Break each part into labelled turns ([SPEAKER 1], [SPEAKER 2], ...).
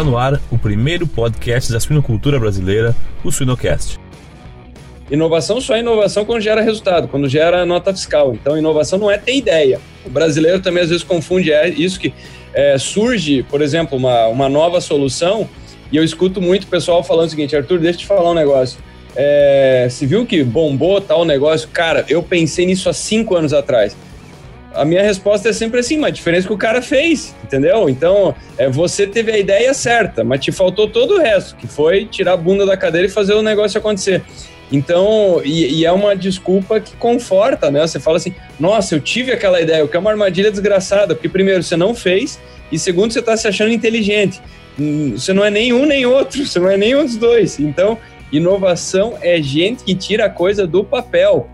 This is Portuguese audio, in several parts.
[SPEAKER 1] Está no ar o primeiro podcast da suinocultura brasileira, o Suinocast.
[SPEAKER 2] Inovação só é inovação quando gera resultado, quando gera nota fiscal. Então, inovação não é ter ideia. O brasileiro também às vezes confunde é isso que é, surge, por exemplo, uma, uma nova solução e eu escuto muito o pessoal falando o seguinte, Arthur, deixa eu te falar um negócio. É, se viu que bombou tal negócio? Cara, eu pensei nisso há cinco anos atrás. A minha resposta é sempre assim, mas a diferença é que o cara fez, entendeu? Então, é, você teve a ideia certa, mas te faltou todo o resto, que foi tirar a bunda da cadeira e fazer o negócio acontecer. Então, e, e, é uma desculpa que conforta, né? Você fala assim, nossa, eu tive aquela ideia, o que é uma armadilha desgraçada, porque primeiro, você não fez, e segundo, você está se achando inteligente. Hum, você não é nenhum nem outro, você não é nenhum dos dois. Então, inovação é gente que tira a coisa do papel.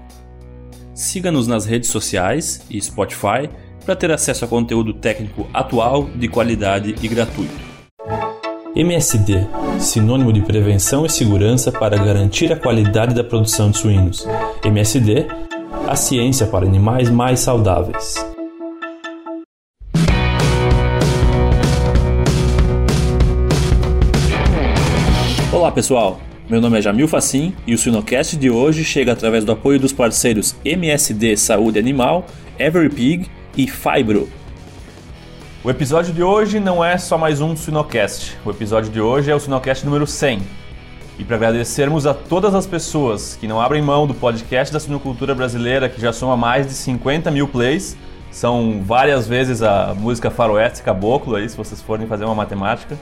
[SPEAKER 1] Siga-nos nas redes sociais e Spotify para ter acesso a conteúdo técnico atual, de qualidade e gratuito. MSD, sinônimo de prevenção e segurança para garantir a qualidade da produção de suínos. MSD, a ciência para animais mais saudáveis. Olá pessoal, meu nome é Jamil Facim e o Sinocast de hoje chega através do apoio dos parceiros MSD Saúde Animal, Every Pig e Fibro. O episódio de hoje não é só mais um Sinocast. O episódio de hoje é o Sinocast número 100. E para agradecermos a todas as pessoas que não abrem mão do podcast da sinocultura brasileira, que já soma mais de 50 mil plays, são várias vezes a música faroeste caboclo aí, se vocês forem fazer uma matemática.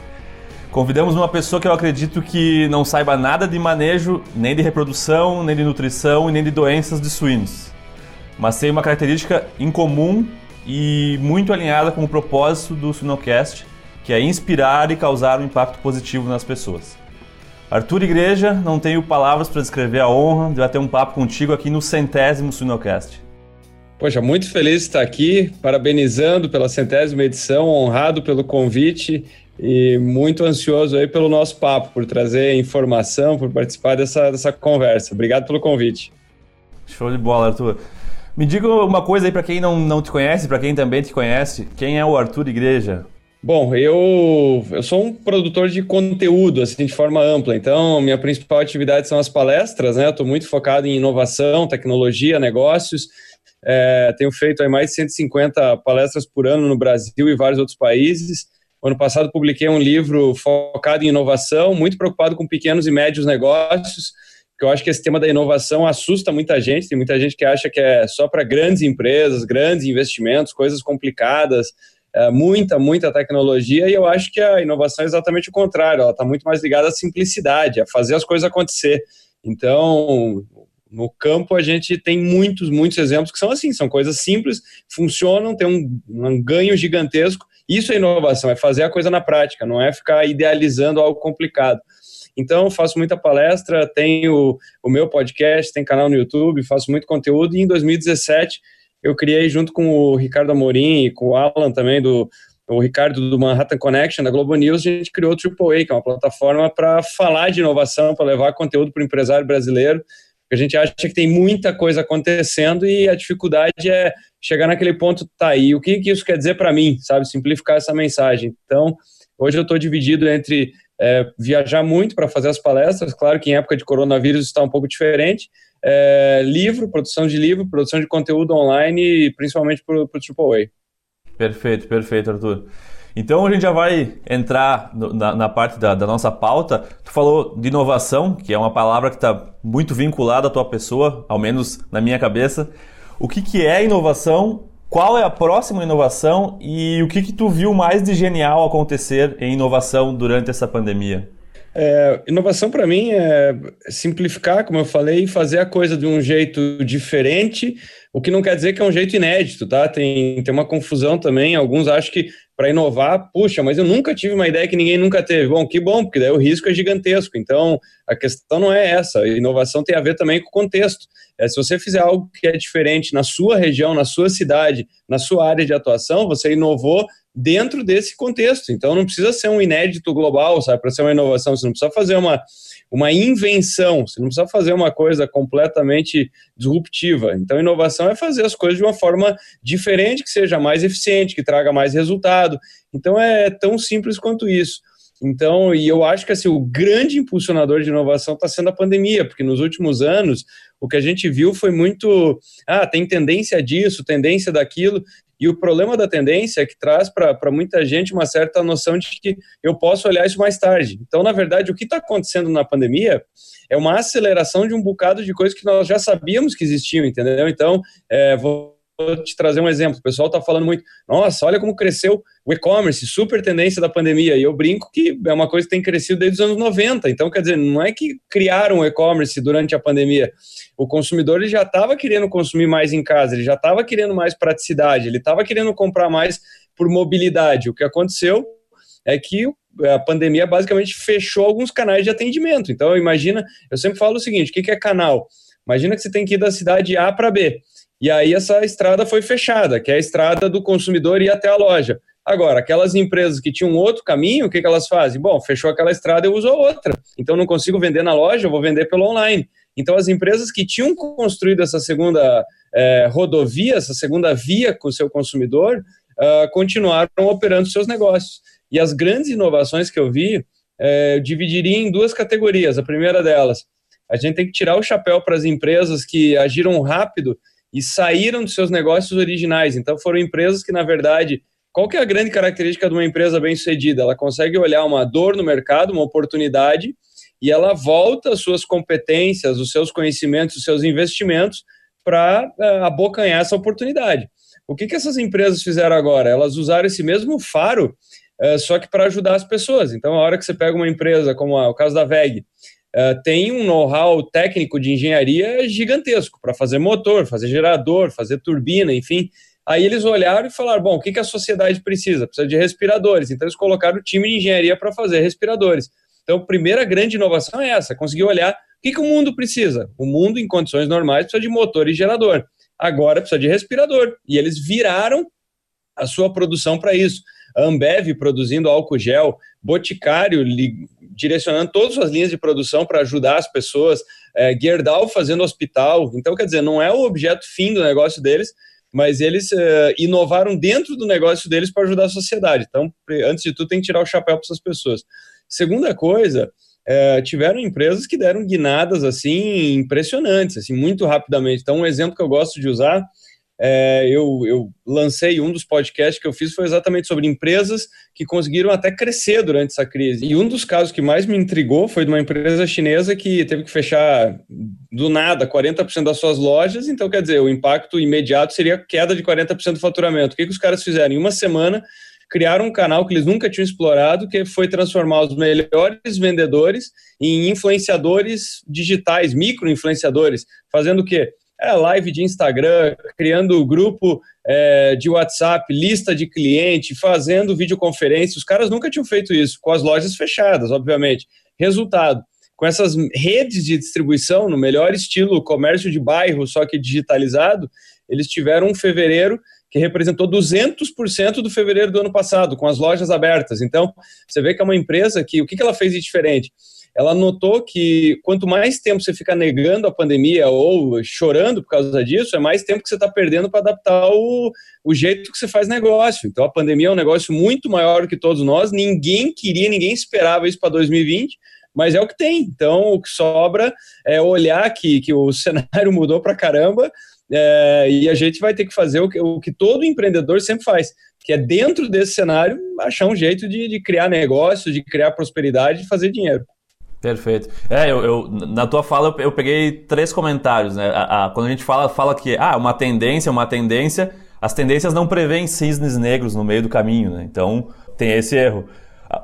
[SPEAKER 1] Convidamos uma pessoa que eu acredito que não saiba nada de manejo, nem de reprodução, nem de nutrição e nem de doenças de suínos. Mas tem uma característica incomum e muito alinhada com o propósito do Suinocast, que é inspirar e causar um impacto positivo nas pessoas. Arthur Igreja, não tenho palavras para descrever a honra de bater um papo contigo aqui no centésimo Suinocast.
[SPEAKER 2] Poxa, muito feliz de estar aqui, parabenizando pela centésima edição, honrado pelo convite e muito ansioso aí pelo nosso papo, por trazer informação, por participar dessa, dessa conversa. Obrigado pelo convite.
[SPEAKER 1] Show de bola, Arthur. Me diga uma coisa aí para quem não, não te conhece, para quem também te conhece, quem é o Arthur Igreja?
[SPEAKER 2] Bom, eu, eu sou um produtor de conteúdo, assim, de forma ampla. Então, minha principal atividade são as palestras, né? Estou muito focado em inovação, tecnologia, negócios. É, tenho feito aí mais de 150 palestras por ano no Brasil e vários outros países. Ano passado publiquei um livro focado em inovação, muito preocupado com pequenos e médios negócios, que eu acho que esse tema da inovação assusta muita gente. Tem muita gente que acha que é só para grandes empresas, grandes investimentos, coisas complicadas, é, muita, muita tecnologia. E eu acho que a inovação é exatamente o contrário. Ela está muito mais ligada à simplicidade, a fazer as coisas acontecer. Então, no campo a gente tem muitos, muitos exemplos que são assim, são coisas simples, funcionam, tem um, um ganho gigantesco isso é inovação, é fazer a coisa na prática, não é ficar idealizando algo complicado. Então, faço muita palestra, tenho o meu podcast, tem canal no YouTube, faço muito conteúdo. E em 2017, eu criei, junto com o Ricardo Amorim e com o Alan também, do o Ricardo do Manhattan Connection, da Globo News, a gente criou o AAA, que é uma plataforma para falar de inovação, para levar conteúdo para o empresário brasileiro. A gente acha que tem muita coisa acontecendo e a dificuldade é chegar naquele ponto, tá aí, o que, que isso quer dizer para mim, sabe? Simplificar essa mensagem. Então, hoje eu estou dividido entre é, viajar muito para fazer as palestras, claro que em época de coronavírus está um pouco diferente, é, livro, produção de livro, produção de conteúdo online, principalmente para o AAA.
[SPEAKER 1] Perfeito, perfeito, Arthur. Então a gente já vai entrar na, na parte da, da, nossa pauta. Tu falou de inovação, que é uma palavra que está muito vinculada à tua pessoa, ao menos na minha cabeça o que, que é inovação, qual é a próxima inovação e o que, que tu viu mais de genial acontecer em inovação durante essa pandemia?
[SPEAKER 2] É, inovação para mim é simplificar, como eu falei, fazer a coisa de um jeito diferente, o que não quer dizer que é um jeito inédito, tá? Tem, tem uma confusão também. Alguns acham que para inovar, puxa, mas eu nunca tive uma ideia que ninguém nunca teve. Bom, que bom, porque daí o risco é gigantesco. Então, a questão não é essa. Inovação tem a ver também com o contexto. É, se você fizer algo que é diferente na sua região, na sua cidade, na sua área de atuação, você inovou dentro desse contexto. Então, não precisa ser um inédito global, sabe, para ser uma inovação. Você não precisa fazer uma, uma invenção, você não precisa fazer uma coisa completamente disruptiva. Então, inovação é fazer as coisas de uma forma diferente, que seja mais eficiente, que traga mais resultado. Então, é tão simples quanto isso. Então, e eu acho que assim, o grande impulsionador de inovação está sendo a pandemia, porque nos últimos anos o que a gente viu foi muito, ah, tem tendência disso, tendência daquilo, e o problema da tendência é que traz para muita gente uma certa noção de que eu posso olhar isso mais tarde. Então, na verdade, o que está acontecendo na pandemia é uma aceleração de um bocado de coisas que nós já sabíamos que existiam, entendeu? Então, é, vou vou te trazer um exemplo. O pessoal está falando muito, nossa, olha como cresceu o e-commerce, super tendência da pandemia. E eu brinco que é uma coisa que tem crescido desde os anos 90. Então, quer dizer, não é que criaram o e-commerce durante a pandemia. O consumidor ele já estava querendo consumir mais em casa, ele já estava querendo mais praticidade, ele estava querendo comprar mais por mobilidade. O que aconteceu é que a pandemia basicamente fechou alguns canais de atendimento. Então, imagina, eu sempre falo o seguinte: o que é canal? Imagina que você tem que ir da cidade A para B. E aí essa estrada foi fechada, que é a estrada do consumidor ir até a loja. Agora, aquelas empresas que tinham outro caminho, o que, que elas fazem? Bom, fechou aquela estrada, eu uso a outra. Então, não consigo vender na loja, eu vou vender pelo online. Então, as empresas que tinham construído essa segunda é, rodovia, essa segunda via com o seu consumidor, uh, continuaram operando seus negócios. E as grandes inovações que eu vi, é, eu dividiria em duas categorias. A primeira delas, a gente tem que tirar o chapéu para as empresas que agiram rápido e saíram dos seus negócios originais. Então foram empresas que, na verdade, qual que é a grande característica de uma empresa bem-sucedida? Ela consegue olhar uma dor no mercado, uma oportunidade, e ela volta as suas competências, os seus conhecimentos, os seus investimentos para uh, eh, abocanhar essa oportunidade. O que, que essas empresas fizeram agora? Elas usaram esse mesmo faro, uh, só que para ajudar as pessoas. Então, a hora que você pega uma empresa, como a, o caso da VEG, uh, tem um know-how técnico de engenharia gigantesco para fazer motor, fazer gerador, fazer turbina, enfim. Aí eles olharam e falaram: bom, o que, que a sociedade precisa? Precisa de respiradores. Então eles colocaram o time de engenharia para fazer respiradores. Então, a primeira grande inovação é essa: conseguir olhar o que, que o mundo precisa. O mundo, em condições normais, precisa de motor e gerador. Agora precisa de respirador. E eles viraram a sua produção para isso. A Ambev produzindo álcool gel, Boticário direcionando todas as linhas de produção para ajudar as pessoas, é, Gerdau fazendo hospital. Então, quer dizer, não é o objeto fim do negócio deles, mas eles é, inovaram dentro do negócio deles para ajudar a sociedade. Então, antes de tudo, tem que tirar o chapéu para essas pessoas. Segunda coisa, é, tiveram empresas que deram guinadas assim impressionantes, assim muito rapidamente. Então, um exemplo que eu gosto de usar é, eu, eu, lancei um dos podcasts que eu fiz foi exatamente sobre empresas que conseguiram até crescer durante essa crise. E um dos casos que mais me intrigou foi de uma empresa chinesa que teve que fechar do nada 40% das suas lojas. Então, quer dizer, o impacto imediato seria queda de 40% do faturamento. O que, que os caras fizeram? Em uma semana, criaram um canal que eles nunca tinham explorado, que foi transformar os melhores vendedores em influenciadores digitais, micro-influenciadores, fazendo o quê? É, live de Instagram, criando grupo é, de WhatsApp, lista de cliente, fazendo videoconferência. Os caras nunca tinham feito isso, com as lojas fechadas, obviamente. Resultado, com essas redes de distribuição, no melhor estilo comércio de bairro, só que digitalizado, eles tiveram um fevereiro que representou 200% do fevereiro do ano passado, com as lojas abertas. Então, você vê que é uma empresa que, o que ela fez de diferente? Ela notou que quanto mais tempo você fica negando a pandemia ou chorando por causa disso, é mais tempo que você está perdendo para adaptar o, o jeito que você faz negócio. Então a pandemia é um negócio muito maior que todos nós, ninguém queria, ninguém esperava isso para 2020 mas é o que tem. Então, o que sobra é olhar que, que o cenário mudou para caramba é, e a gente vai ter que fazer o que, o que todo empreendedor sempre faz, que é dentro desse cenário achar um jeito de, de criar negócio, de criar prosperidade e fazer dinheiro.
[SPEAKER 1] Perfeito. É, eu, eu, na tua fala eu peguei três comentários, né? A, a, quando a gente fala, fala que ah, uma tendência, uma tendência, as tendências não prevêem cisnes negros no meio do caminho, né? Então tem esse erro.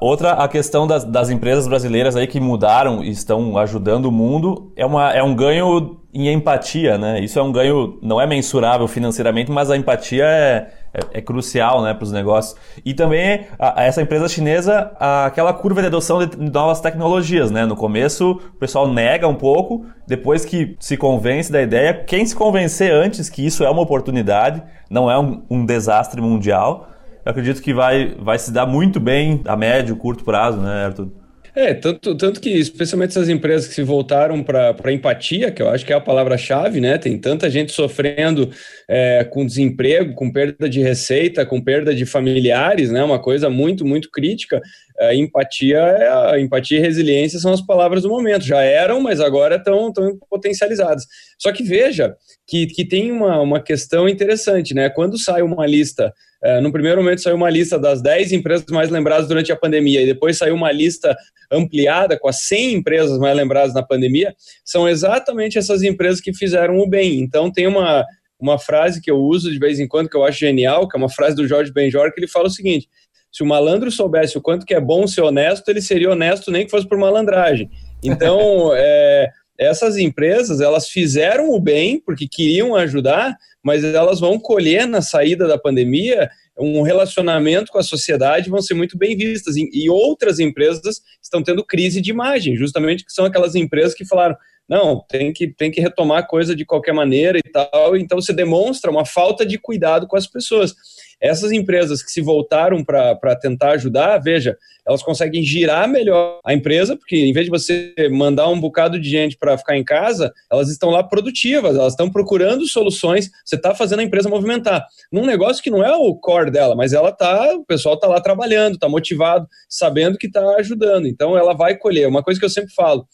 [SPEAKER 1] Outra, a questão das, das empresas brasileiras aí que mudaram e estão ajudando o mundo é, uma, é um ganho em empatia, né? Isso é um ganho, não é mensurável financeiramente, mas a empatia é, é, é crucial né, para os negócios. E também a, essa empresa chinesa, a, aquela curva de adoção de novas tecnologias. Né? No começo o pessoal nega um pouco, depois que se convence da ideia, quem se convencer antes que isso é uma oportunidade, não é um, um desastre mundial, eu acredito que vai, vai se dar muito bem a médio, curto prazo, né, Arthur?
[SPEAKER 2] É, tanto, tanto que, especialmente essas empresas que se voltaram para a empatia, que eu acho que é a palavra-chave, né? Tem tanta gente sofrendo é, com desemprego, com perda de receita, com perda de familiares, né? Uma coisa muito, muito crítica. A empatia, é empatia e resiliência são as palavras do momento. Já eram, mas agora estão potencializadas. Só que veja que, que tem uma, uma questão interessante, né? Quando sai uma lista é, no primeiro momento saiu uma lista das 10 empresas mais lembradas durante a pandemia, e depois saiu uma lista ampliada com as 100 empresas mais lembradas na pandemia. São exatamente essas empresas que fizeram o bem. Então, tem uma, uma frase que eu uso de vez em quando, que eu acho genial, que é uma frase do Jorge Benjor, que ele fala o seguinte: se o malandro soubesse o quanto que é bom ser honesto, ele seria honesto nem que fosse por malandragem. Então, é, essas empresas, elas fizeram o bem porque queriam ajudar, mas elas vão colher na saída da pandemia um relacionamento com a sociedade vão ser muito bem vistas. E, outras empresas estão tendo crise de imagem, justamente que são aquelas empresas que falaram: não, tem que, tem que retomar coisa de qualquer maneira e tal. Então você demonstra uma falta de cuidado com as pessoas. Essas empresas que se voltaram para tentar ajudar, veja, elas conseguem girar melhor a empresa, porque em vez de você mandar um bocado de gente para ficar em casa, elas estão lá produtivas, elas estão procurando soluções, você está fazendo a empresa movimentar. Num negócio que não é o core dela, mas ela tá, o pessoal está lá trabalhando, está motivado, sabendo que está ajudando. Então ela vai colher. Uma coisa que eu sempre falo,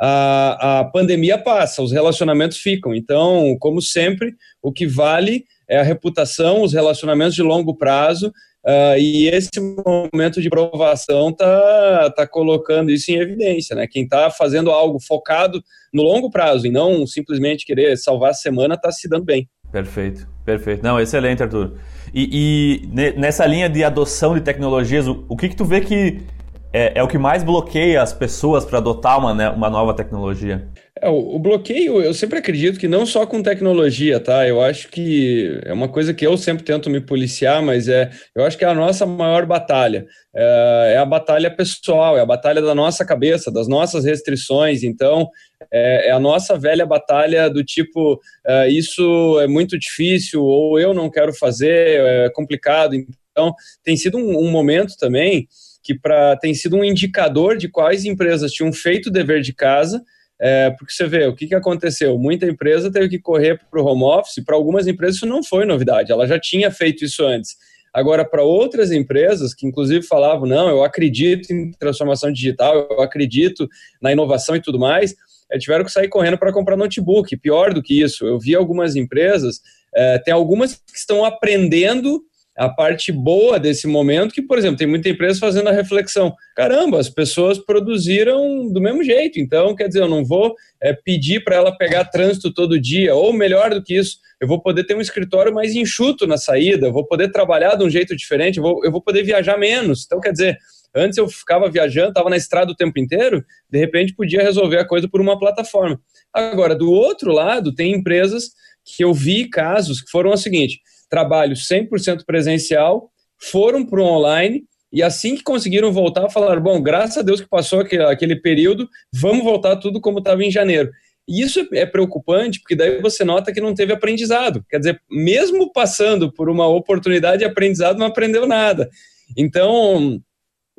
[SPEAKER 2] a, a pandemia passa, os relacionamentos ficam. Então, como sempre, o que vale é a reputação, os relacionamentos de longo prazo, uh, e esse momento de provação tá, tá colocando isso em evidência, né? Quem está fazendo algo focado no longo prazo e não simplesmente querer salvar a semana está se dando bem.
[SPEAKER 1] Perfeito, perfeito. Não, excelente, Arthur. E, e nessa linha de adoção de tecnologias, o, o que que tu vê que é, é o que mais bloqueia as pessoas para adotar uma, né, uma nova tecnologia?
[SPEAKER 2] É, o, o, bloqueio, eu sempre acredito que não só com tecnologia, tá? Eu acho que é uma coisa que eu sempre tento me policiar, mas é, eu acho que é a nossa maior batalha. É, é a batalha pessoal, é a batalha da nossa cabeça, das nossas restrições. Então, é, é a nossa velha batalha do tipo, é, isso é muito difícil, ou eu não quero fazer, é complicado. Então, tem sido um, um momento também que pra, tem sido um indicador de quais empresas tinham feito o dever de casa, é, porque você vê, o que, que aconteceu? Muita empresa teve que correr para o home office, para algumas empresas isso não foi novidade, ela já tinha feito isso antes. Agora, para outras empresas, que inclusive falavam, não, eu acredito em transformação digital, eu acredito na inovação e tudo mais, é, tiveram que sair correndo para comprar notebook. Pior do que isso, eu vi algumas empresas, é, tem algumas que estão aprendendo a parte boa desse momento, que, por exemplo, tem muita empresa fazendo a reflexão: caramba, as pessoas produziram do mesmo jeito, então, quer dizer, eu não vou é, pedir para ela pegar trânsito todo dia, ou melhor do que isso, eu vou poder ter um escritório mais enxuto na saída, vou poder trabalhar de um jeito diferente, eu vou, eu vou poder viajar menos. Então, quer dizer, antes eu ficava viajando, estava na estrada o tempo inteiro, de repente podia resolver a coisa por uma plataforma. Agora, do outro lado, tem empresas que eu vi casos que foram o seguinte trabalho 100% presencial, foram para o online e assim que conseguiram voltar, falaram: bom, graças a Deus que passou aquele, aquele período, vamos voltar tudo como estava em janeiro. E isso é, é preocupante, porque daí você nota que não teve aprendizado. Quer dizer, mesmo passando por uma oportunidade de aprendizado, não aprendeu nada. Então,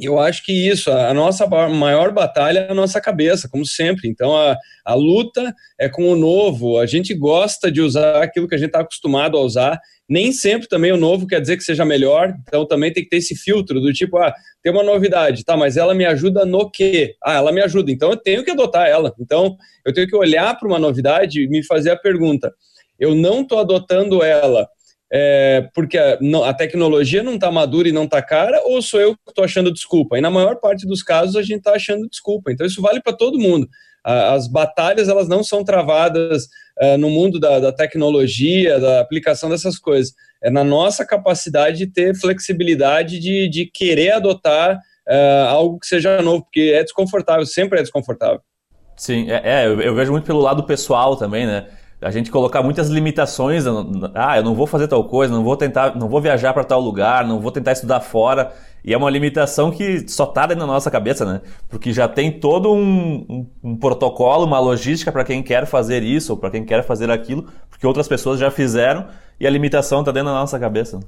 [SPEAKER 2] eu acho que isso, a nossa maior batalha é a nossa cabeça, como sempre. Então, a, a luta é com o novo. A gente gosta de usar aquilo que a gente está acostumado a usar nem sempre também o novo quer dizer que seja melhor, então também tem que ter esse filtro do tipo, ah, tem uma novidade, tá, mas ela me ajuda no quê? Ah, ela me ajuda, então eu tenho que adotar ela. Então eu tenho que olhar para uma novidade e me fazer a pergunta: eu não estou adotando ela é, porque a, não, a, tecnologia não está madura e não está cara, ou sou eu que estou achando desculpa? E na maior parte dos casos a gente está achando desculpa. Então isso vale para todo mundo. As batalhas elas não são travadas uh, no mundo da, da, tecnologia, da aplicação dessas coisas. É na nossa capacidade de ter flexibilidade de, de querer adotar uh, algo que seja novo, porque é desconfortável, sempre é desconfortável.
[SPEAKER 1] Sim, é, é eu, eu vejo muito pelo lado pessoal também, né? A gente colocar muitas limitações, ah, eu não vou fazer tal coisa, não vou tentar, não vou viajar para tal lugar, não vou tentar estudar fora. E é uma limitação que só está dentro da nossa cabeça, né? Porque já tem todo um, um, um protocolo, uma logística para quem quer fazer isso ou para quem quer fazer aquilo, porque outras pessoas já fizeram e a limitação está dentro da nossa cabeça.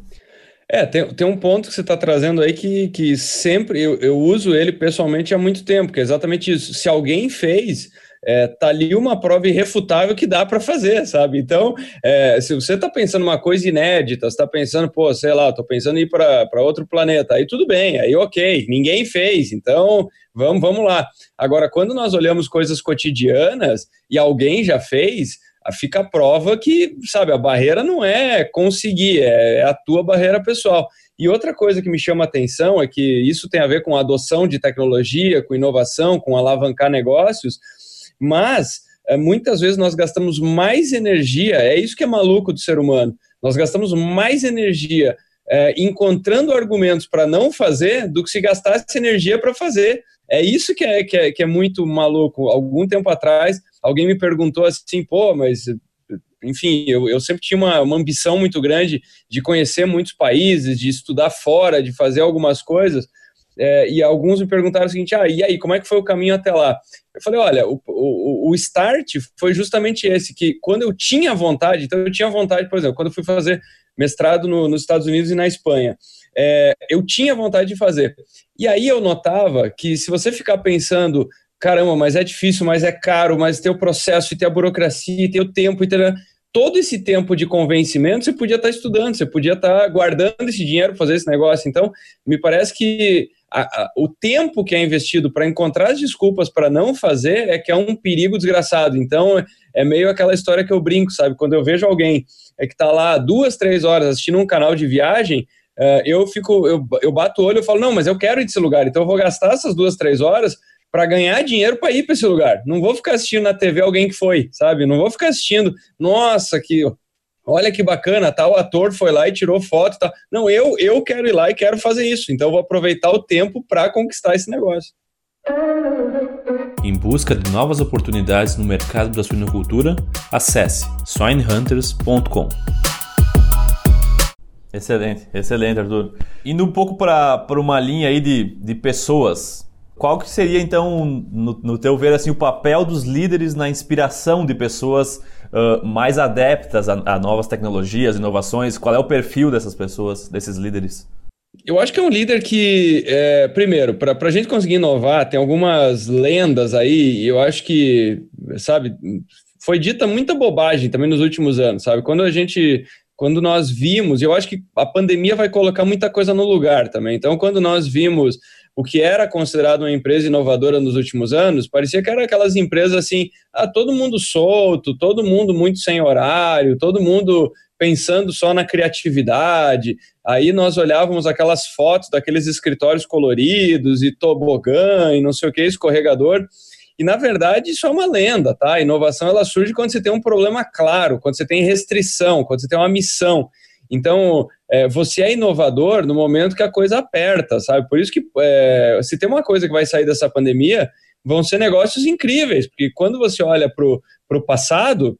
[SPEAKER 2] É, tem, tem um ponto que você está trazendo aí que, que sempre eu, eu uso ele pessoalmente há muito tempo, que é exatamente isso. Se alguém fez, é, tá ali uma prova irrefutável que dá para fazer, sabe? Então, é, se você está pensando uma coisa inédita, está pensando, pô, sei lá, estou pensando em ir para outro planeta, aí tudo bem, aí ok, ninguém fez, então vamos, vamos lá. Agora, quando nós olhamos coisas cotidianas e alguém já fez, fica a prova que, sabe, a barreira não é conseguir, é, é a tua barreira pessoal. E outra coisa que me chama atenção é que isso tem a ver com a adoção de tecnologia, com inovação, com alavancar negócios, mas é, muitas vezes nós gastamos mais energia, é isso que é maluco do ser humano, nós gastamos mais energia é, encontrando argumentos para não fazer do que se gastasse energia para fazer. É isso que é, que é, que é muito maluco. Algum tempo atrás, alguém me perguntou assim, pô, mas enfim, eu, eu sempre tinha uma, uma ambição muito grande de conhecer muitos países, de estudar fora, de fazer algumas coisas. É, e alguns me perguntaram o seguinte: ah, e aí, como é que foi o caminho até lá? Eu falei: olha, o, o, o start foi justamente esse, que quando eu tinha vontade, então eu tinha vontade, por exemplo, quando eu fui fazer mestrado no, nos Estados Unidos e na Espanha, é, eu tinha vontade de fazer. E aí eu notava que se você ficar pensando, caramba, mas é difícil, mas é caro, mas tem o processo, e tem a burocracia, e tem o tempo, e tem todo esse tempo de convencimento você podia estar estudando, você podia estar guardando esse dinheiro para fazer esse negócio. Então, me parece que a, a, o tempo que é investido para encontrar as desculpas para não fazer é que é um perigo desgraçado. Então, é meio aquela história que eu brinco, sabe? Quando eu vejo alguém é que está lá duas, três horas assistindo um canal de viagem, uh, eu fico, eu, eu bato o olho e falo, não, mas eu quero ir desse lugar, então eu vou gastar essas duas, três horas para ganhar dinheiro para ir para esse lugar. Não vou ficar assistindo na TV alguém que foi, sabe? Não vou ficar assistindo, nossa, que olha que bacana, tal ator foi lá e tirou foto, tal. Não, eu eu quero ir lá e quero fazer isso. Então vou aproveitar o tempo para conquistar esse negócio.
[SPEAKER 1] Em busca de novas oportunidades no mercado da suinocultura, acesse swinehunters.com. Excelente, excelente, Arthur. Indo um pouco para uma linha aí de, de pessoas, qual que seria, então, no, no teu ver, assim, o papel dos líderes na inspiração de pessoas mais adeptas a, a, novas tecnologias, inovações? Qual é o perfil dessas pessoas, desses líderes?
[SPEAKER 2] Eu acho que é um líder que, é, primeiro, para a gente conseguir inovar, tem algumas lendas aí, eu acho que, sabe, foi dita muita bobagem também nos últimos anos, sabe? Quando a gente quando nós vimos, eu acho que a pandemia vai colocar muita coisa no lugar também. Então, quando nós vimos o que era considerado uma empresa inovadora nos últimos anos, parecia que era aquelas empresas assim, ah, todo mundo solto, todo mundo muito sem horário, todo mundo pensando só na criatividade. Aí nós olhávamos aquelas fotos daqueles escritórios coloridos e tobogã e não sei o que, escorregador. E na verdade isso é uma lenda, tá? A inovação ela surge quando você tem um problema claro, quando você tem restrição, quando você tem uma missão. Então, é, você é inovador no momento que a coisa aperta, sabe? Por isso que é, se tem uma coisa que vai sair dessa pandemia, vão ser negócios incríveis, porque quando você olha para o passado,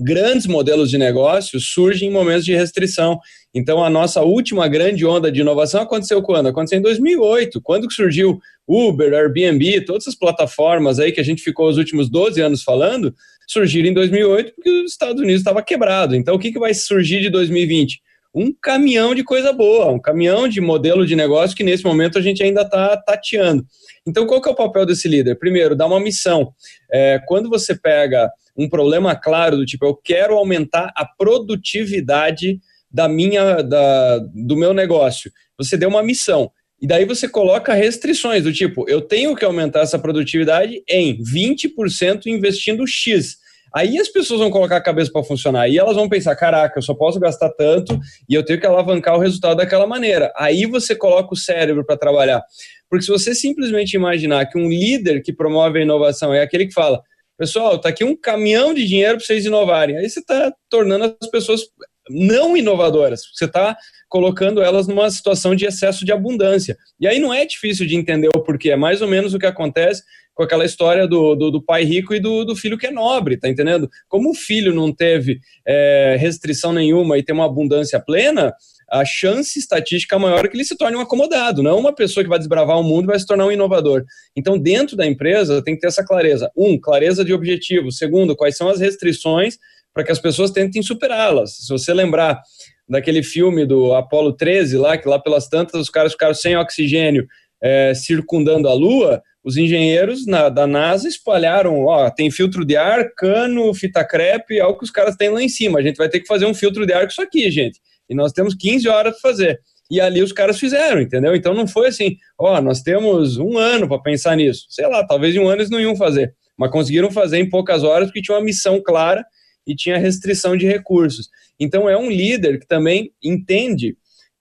[SPEAKER 2] grandes modelos de negócio surgem em momentos de restrição. Então, a nossa última grande onda de inovação aconteceu quando? Aconteceu em 2008, quando surgiu Uber, Airbnb, todas essas plataformas aí que a gente ficou os últimos 12 anos falando, surgiram em 2008 porque os Estados Unidos estava quebrado. Então, o que, que vai surgir de 2020? Um caminhão de coisa boa, um caminhão de modelo de negócio que nesse momento a gente ainda está tateando. Então, qual que é o papel desse líder? Primeiro, dar uma missão. É, quando você pega um problema claro do tipo, eu quero aumentar a produtividade da minha, da, do meu negócio, você deu uma missão. E daí você coloca restrições do tipo, eu tenho que aumentar essa produtividade em 20% investindo X. Aí as pessoas vão colocar a cabeça para funcionar e elas vão pensar: caraca, eu só posso gastar tanto e eu tenho que alavancar o resultado daquela maneira. Aí você coloca o cérebro para trabalhar. Porque se você simplesmente imaginar que um líder que promove a inovação é aquele que fala: pessoal, está aqui um caminhão de dinheiro para vocês inovarem, aí você está tornando as pessoas não inovadoras. Você está colocando elas numa situação de excesso de abundância. E aí não é difícil de entender o porquê, é mais ou menos o que acontece com aquela história do, do, do pai rico e do, do, filho que é nobre, tá entendendo? Como o filho não teve é, restrição nenhuma e tem uma abundância plena, a chance estatística é maior é que ele se torne um acomodado, não uma pessoa que vai desbravar o mundo e vai se tornar um inovador. Então, dentro da empresa, tem que ter essa clareza. Um, clareza de objetivo. Segundo, quais são as restrições para que as pessoas tentem superá-las. Se você lembrar daquele filme do Apolo 13, lá, que lá pelas tantas os caras ficaram sem oxigênio é, circundando a Lua, os engenheiros na, da NASA espalharam, ó, tem filtro de ar, cano, fita crepe, é o que os caras têm lá em cima. A gente vai ter que fazer um filtro de ar com isso aqui, gente. E nós temos 15 horas para fazer. E ali os caras fizeram, entendeu? Então não foi assim, ó, nós temos um ano para pensar nisso. Sei lá, talvez em um ano eles não iam fazer, mas conseguiram fazer em poucas horas porque tinha uma missão clara e tinha restrição de recursos. Então é um líder que também entende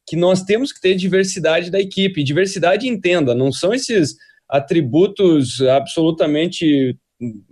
[SPEAKER 2] que nós temos que ter diversidade da equipe. Diversidade, entenda, não são esses atributos absolutamente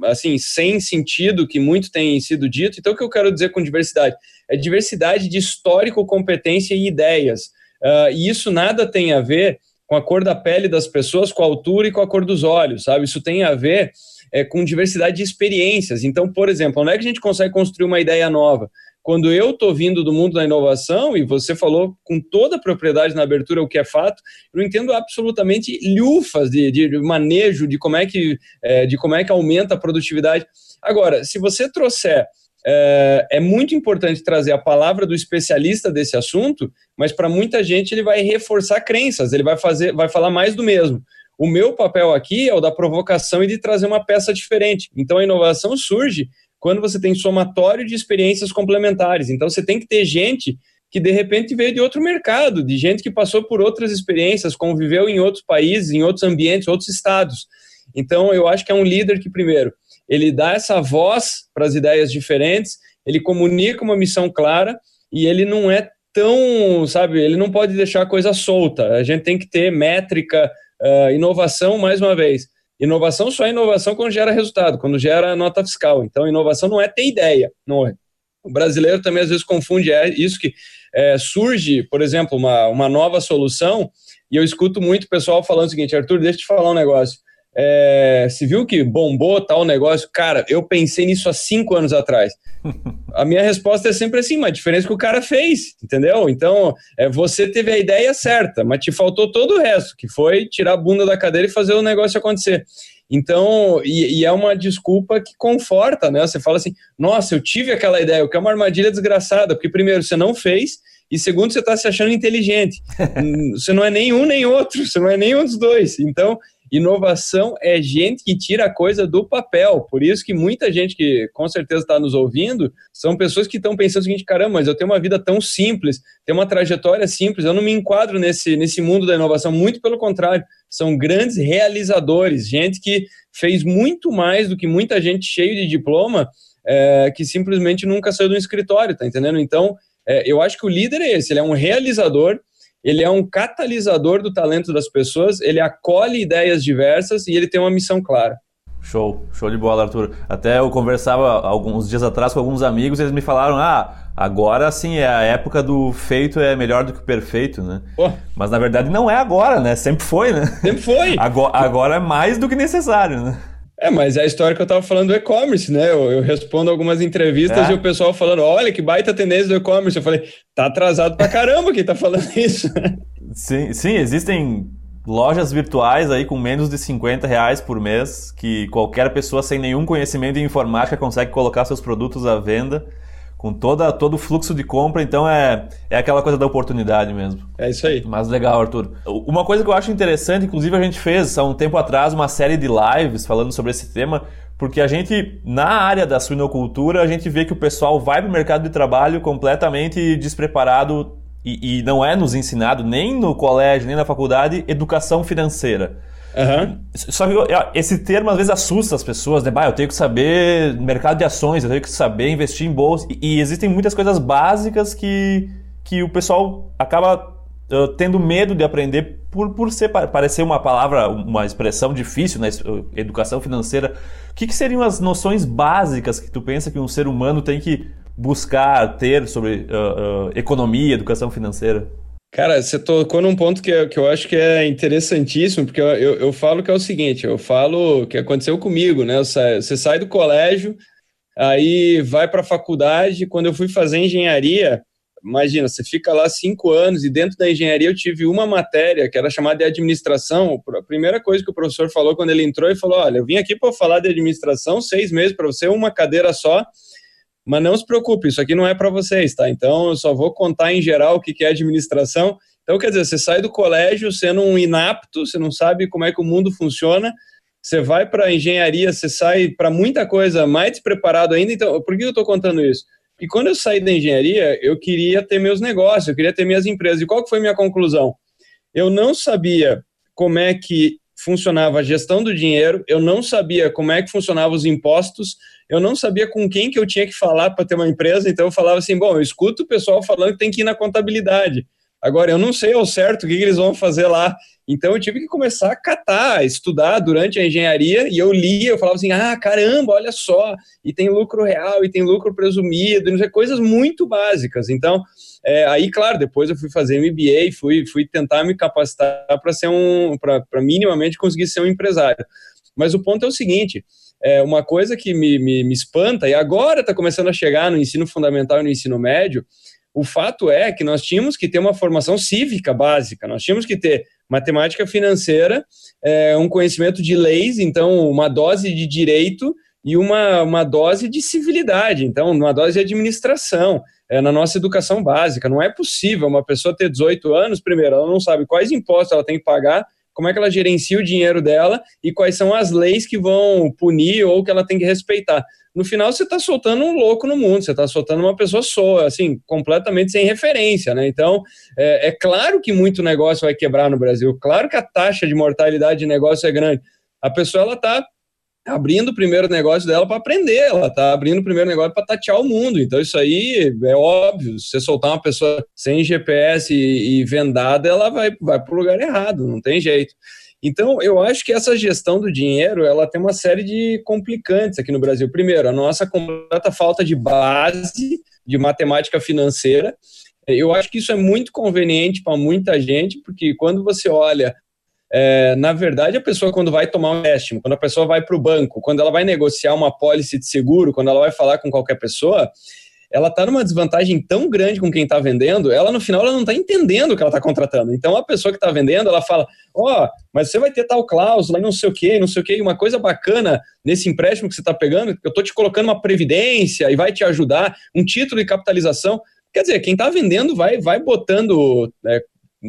[SPEAKER 2] assim sem sentido que muito tem sido dito. Então o que eu quero dizer com diversidade é diversidade de histórico, competência e ideias. Uh, e isso nada tem a ver com a cor da pele das pessoas, com a altura e com a cor dos olhos, sabe? Isso tem a ver é, com diversidade de experiências. Então, por exemplo, onde é que a gente consegue construir uma ideia nova? Quando eu estou vindo do mundo da inovação, e você falou com toda a propriedade na abertura o que é fato, eu entendo absolutamente lufas de, de manejo de como, é que, é, de como é que aumenta a produtividade. Agora, se você trouxer é, é, muito importante trazer a palavra do especialista desse assunto, mas para muita gente ele vai reforçar crenças, ele vai fazer, vai falar mais do mesmo. O meu papel aqui é o da provocação e de trazer uma peça diferente. Então a inovação surge quando você tem somatório de experiências complementares. Então você tem que ter gente que de repente veio de outro mercado, de gente que passou por outras experiências, conviveu em outros países, em outros ambientes, outros estados. Então eu acho que é um líder que primeiro ele dá essa voz para as ideias diferentes, ele comunica uma missão clara e ele não é tão, sabe, ele não pode deixar a coisa solta. A gente tem que ter métrica, uh, inovação, mais uma vez. Inovação só é inovação quando gera resultado, quando gera nota fiscal. Então, inovação não é ter ideia, não é. O brasileiro também às vezes confunde é isso que é, surge, por exemplo, uma, uma nova solução, e eu escuto muito o pessoal falando o seguinte, Arthur, deixa eu te falar um negócio. É, se viu que bombou tal negócio? Cara, eu pensei nisso há cinco anos atrás. A minha resposta é sempre assim, mas a diferença é que o cara fez, entendeu? Então, é, você teve a ideia certa, mas te faltou todo o resto, que foi tirar a bunda da cadeira e fazer o negócio acontecer. Então, e, e, é uma desculpa que conforta, né? Você fala assim, nossa, eu tive aquela ideia, o que é uma armadilha desgraçada, porque primeiro, você não fez, e segundo, você está se achando inteligente. você não é nenhum nem outro, você não é nenhum dos dois. Então, Inovação é gente que tira a coisa do papel. Por isso que muita gente que com certeza está nos ouvindo são pessoas que estão pensando o seguinte: caramba, mas eu tenho uma vida tão simples, tenho uma trajetória simples, eu não me enquadro nesse, nesse mundo da inovação. Muito pelo contrário, são grandes realizadores, gente que fez muito mais do que muita gente cheio de diploma é, que simplesmente nunca saiu do escritório, tá entendendo? Então, é, eu acho que o líder é esse, ele é um realizador ele é um catalisador do talento das pessoas, ele acolhe ideias diversas e ele tem uma missão clara.
[SPEAKER 1] Show, show de bola, Arthur. Até eu conversava alguns dias atrás com alguns amigos e eles me falaram: ah, agora sim é a época do feito é melhor do que o perfeito, né? Oh. Mas na verdade não é agora, né? Sempre foi, né?
[SPEAKER 2] Sempre foi.
[SPEAKER 1] agora, agora é mais do que necessário, né?
[SPEAKER 2] É, mas é a história que eu estava falando do e-commerce, né? Eu, eu, respondo algumas entrevistas é. e o pessoal falando: olha que baita tendência do e-commerce. Eu falei: tá atrasado pra caramba quem tá falando isso.
[SPEAKER 1] sim, sim, existem lojas virtuais aí com menos de 50 reais por mês que qualquer pessoa sem nenhum conhecimento em informática consegue colocar seus produtos à venda com toda, todo o fluxo de compra, então é, é aquela coisa da oportunidade mesmo.
[SPEAKER 2] É isso aí.
[SPEAKER 1] Mas legal, Arthur. Uma coisa que eu acho interessante, inclusive a gente fez há um tempo atrás uma série de lives falando sobre esse tema, porque a gente, na área da suinocultura, a gente vê que o pessoal vai para o mercado de trabalho completamente despreparado e, e não é nos ensinado, nem no colégio, nem na faculdade, educação financeira. Uhum. Só que esse termo às vezes assusta as pessoas, né? Bah, eu tenho que saber mercado de ações, eu tenho que saber investir em bolsa. E, e existem muitas coisas básicas que, que o pessoal acaba uh, tendo medo de aprender por, por ser, parecer uma palavra, uma expressão difícil né? educação financeira. O que, que seriam as noções básicas que tu pensa que um ser humano tem que buscar ter sobre uh, uh, economia, educação financeira?
[SPEAKER 2] Cara, você tocou num ponto que, que eu acho que é interessantíssimo, porque eu, eu, eu falo que é o seguinte, eu falo que aconteceu comigo, né? Você sai do colégio, aí vai para a faculdade, quando eu fui fazer engenharia, imagina, você fica lá cinco anos e dentro da engenharia eu tive uma matéria que era chamada de administração. A primeira coisa que o professor falou quando ele entrou, ele falou: Olha, eu vim aqui para falar de administração, seis meses para você, uma cadeira só. Mas não se preocupe, isso aqui não é para vocês, tá? Então eu só vou contar em geral o que é administração. Então, quer dizer, você sai do colégio sendo um inapto, você não sabe como é que o mundo funciona, você vai para engenharia, você sai para muita coisa mais despreparado ainda. Então, por que eu estou contando isso? Porque quando eu saí da engenharia, eu queria ter meus negócios, eu queria ter minhas empresas. E qual que foi minha conclusão? Eu não sabia como é que funcionava a gestão do dinheiro, eu não sabia como é que funcionavam os impostos, eu não sabia com quem que eu tinha que falar para ter uma empresa, então eu falava assim, bom, eu escuto o pessoal falando que tem que ir na contabilidade. Agora, eu não sei ao certo o que, que eles vão fazer lá. Então eu tive que começar a catar, estudar durante a engenharia e eu lia, eu falava assim: ah, caramba, olha só, e tem lucro real, e tem lucro presumido, não sei, coisas muito básicas. Então, é, aí, claro, depois eu fui fazer MBA, fui, fui tentar me capacitar para ser um, para minimamente conseguir ser um empresário. Mas o ponto é o seguinte: é uma coisa que me, me, me espanta, e agora está começando a chegar no ensino fundamental e no ensino médio, o fato é que nós tínhamos que ter uma formação cívica básica, nós tínhamos que ter matemática financeira, é, um conhecimento de leis, então uma dose de direito e uma, uma dose de civilidade, então uma dose de administração é, na nossa educação básica. Não é possível uma pessoa ter 18 anos, primeiro, ela não sabe quais impostos ela tem que pagar, como é que ela gerencia o dinheiro dela e quais são as leis que vão punir ou que ela tem que respeitar. No final, você está soltando um louco no mundo, você está soltando uma pessoa só, assim, completamente sem referência, né? Então, é, é, claro que muito negócio vai quebrar no Brasil, claro que a taxa de mortalidade de negócio é grande. A pessoa, ela está abrindo o primeiro negócio dela para aprender, ela está abrindo o primeiro negócio para tatear o mundo. Então, isso aí é óbvio. Se você soltar uma pessoa sem GPS e, e vendada, ela vai, vai para o lugar errado, não tem jeito. Então, eu acho que essa gestão do dinheiro, ela tem uma série de complicantes aqui no Brasil. Primeiro, a nossa completa falta de base de matemática financeira. Eu acho que isso é muito conveniente para muita gente, porque quando você olha é, na verdade, a pessoa, quando vai tomar um empréstimo, quando a pessoa vai para o banco, quando ela vai negociar uma pólice de seguro, quando ela vai falar com qualquer pessoa, ela está numa desvantagem tão grande com quem está vendendo, ela no final ela não está entendendo o que ela está contratando. Então a pessoa que está vendendo, ela fala: Ó, oh, mas você vai ter tal cláusula e não sei o que, não sei o que, uma coisa bacana nesse empréstimo que você está pegando, eu estou te colocando uma previdência e vai te ajudar, um título de capitalização. Quer dizer, quem está vendendo vai, vai botando é,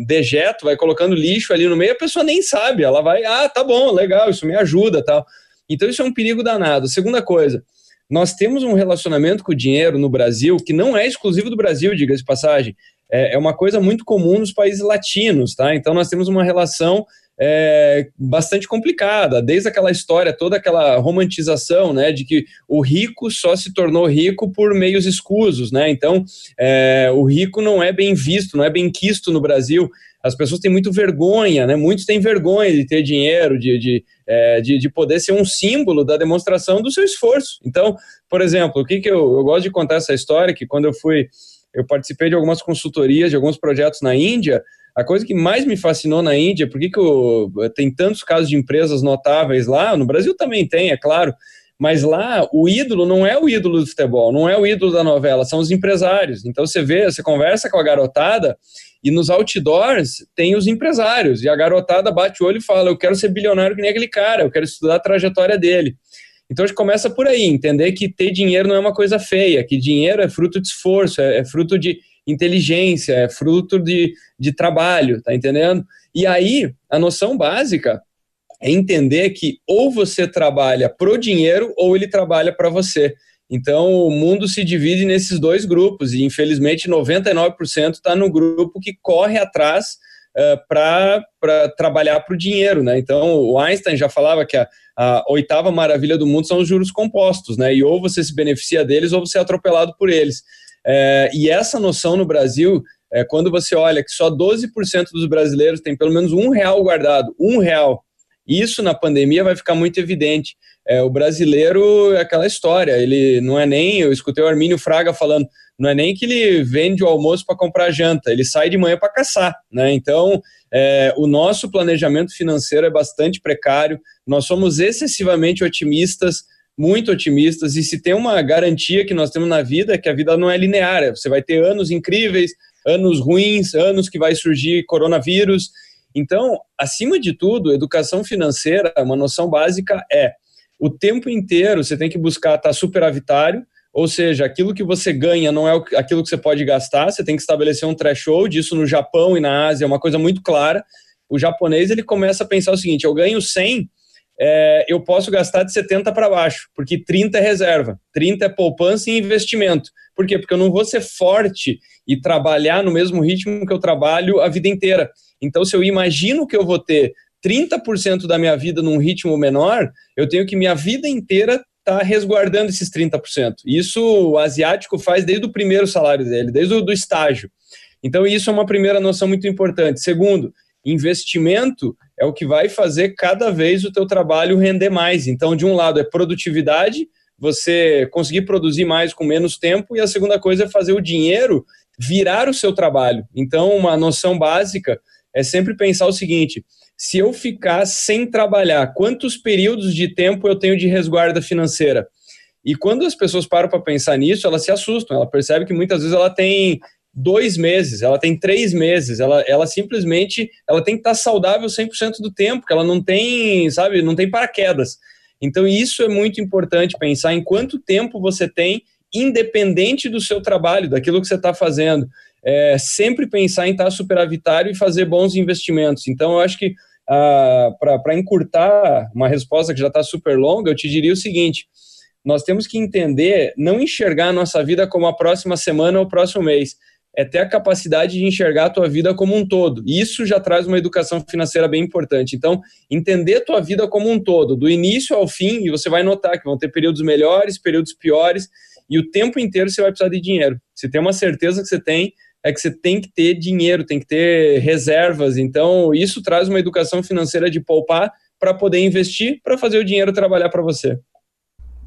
[SPEAKER 2] dejeto, vai colocando lixo ali no meio, a pessoa nem sabe, ela vai, ah, tá bom, legal, isso me ajuda tal. Então isso é um perigo danado. Segunda coisa, nós temos um relacionamento com o dinheiro no Brasil que não é exclusivo do Brasil, diga-se passagem. É, é, uma coisa muito comum nos países latinos, tá? Então nós temos uma relação é, bastante complicada, desde aquela história, toda aquela romantização, né, de que o rico só se tornou rico por meios escusos, né? Então é, o rico não é bem visto, não é bem quisto no Brasil as pessoas têm muito vergonha, né? Muitos têm vergonha de ter dinheiro, de, de, é, de, de, poder ser um símbolo da demonstração do seu esforço. Então, por exemplo, o que, que eu, eu gosto de contar essa história, que quando eu fui, eu participei de algumas consultorias, de alguns projetos na Índia, a coisa que mais me fascinou na Índia, por que, que eu, tem tantos casos de empresas notáveis lá, no Brasil também tem, é claro, mas lá o ídolo não é o ídolo do futebol, não é o ídolo da novela, são os empresários. Então você vê, você conversa com a garotada e nos outdoors tem os empresários. E a garotada bate o olho e fala: Eu quero ser bilionário que nem aquele cara, eu quero estudar a trajetória dele. Então a gente começa por aí, entender que ter dinheiro não é uma coisa feia, que dinheiro é fruto de esforço, é, é fruto de inteligência, é fruto de, de trabalho, tá entendendo? E aí, a noção básica é entender que ou você trabalha pro dinheiro ou ele trabalha para você. Então, o mundo se divide nesses dois grupos, e infelizmente 99% está no grupo que corre atrás uh, para trabalhar para o dinheiro. Né? Então, o Einstein já falava que a, a, oitava maravilha do mundo são os juros compostos, né? e ou você se beneficia deles ou você é atropelado por eles. É, e essa noção no Brasil, é, quando você olha que só 12% dos brasileiros têm pelo menos um real guardado, um real, isso na pandemia vai ficar muito evidente. É, o brasileiro é aquela história, ele não é nem, eu escutei o Armínio Fraga falando, não é nem que ele vende o almoço para comprar janta, ele sai de manhã para caçar, né? Então, é, o nosso planejamento financeiro é bastante precário, nós somos excessivamente otimistas, muito otimistas, e se tem uma garantia que nós temos na vida, é que a vida não é linear, você vai ter anos incríveis, anos ruins, anos que vai surgir coronavírus, então, acima de tudo, educação financeira, uma noção básica é o tempo inteiro você tem que buscar estar superavitário, ou seja, aquilo que você ganha não é aquilo que você pode gastar, você tem que estabelecer um threshold, isso no Japão e na Ásia é uma coisa muito clara. O japonês ele começa a pensar o seguinte: eu ganho 100, é, eu posso gastar de 70 para baixo, porque 30 é reserva, 30 é poupança e investimento. Por quê? Porque eu não vou ser forte e trabalhar no mesmo ritmo que eu trabalho a vida inteira. Então, se eu imagino que eu vou ter 30% da minha vida num ritmo menor, eu tenho que minha vida inteira tá resguardando esses 30%. Isso o asiático faz desde o primeiro salário dele, desde o do estágio. Então, isso é uma primeira noção muito importante. Segundo, investimento é o que vai fazer cada vez o teu trabalho render mais. Então, de um lado é produtividade, você conseguir produzir mais com menos tempo, e a segunda coisa é fazer o dinheiro virar o seu trabalho. Então, uma noção básica é sempre pensar o seguinte: se eu ficar sem trabalhar, quantos períodos de tempo eu tenho de resguarda financeira? E quando as pessoas param para pensar nisso, elas se assustam. Ela percebe que muitas vezes ela tem dois meses, ela tem três meses, ela, ela simplesmente ela tem que estar saudável 100% do tempo, que ela não tem, sabe, não tem paraquedas. Então isso é muito importante pensar em quanto tempo você tem, independente do seu trabalho, daquilo que você está fazendo. É, sempre pensar em estar superavitário e fazer bons investimentos. Então eu acho que ah, para encurtar uma resposta que já está super longa, eu te diria o seguinte: nós temos que entender, não enxergar a nossa vida como a próxima semana ou o próximo mês é ter a capacidade de enxergar a tua vida como um todo. E isso já traz uma educação financeira bem importante. Então, entender a tua vida como um todo, do início ao fim, e você vai notar que vão ter períodos melhores, períodos piores, e o tempo inteiro você vai precisar de dinheiro. Se tem uma certeza que você tem, é que você tem que ter dinheiro, tem que ter reservas. Então, isso traz uma educação financeira de poupar para poder investir, para fazer o dinheiro trabalhar para você.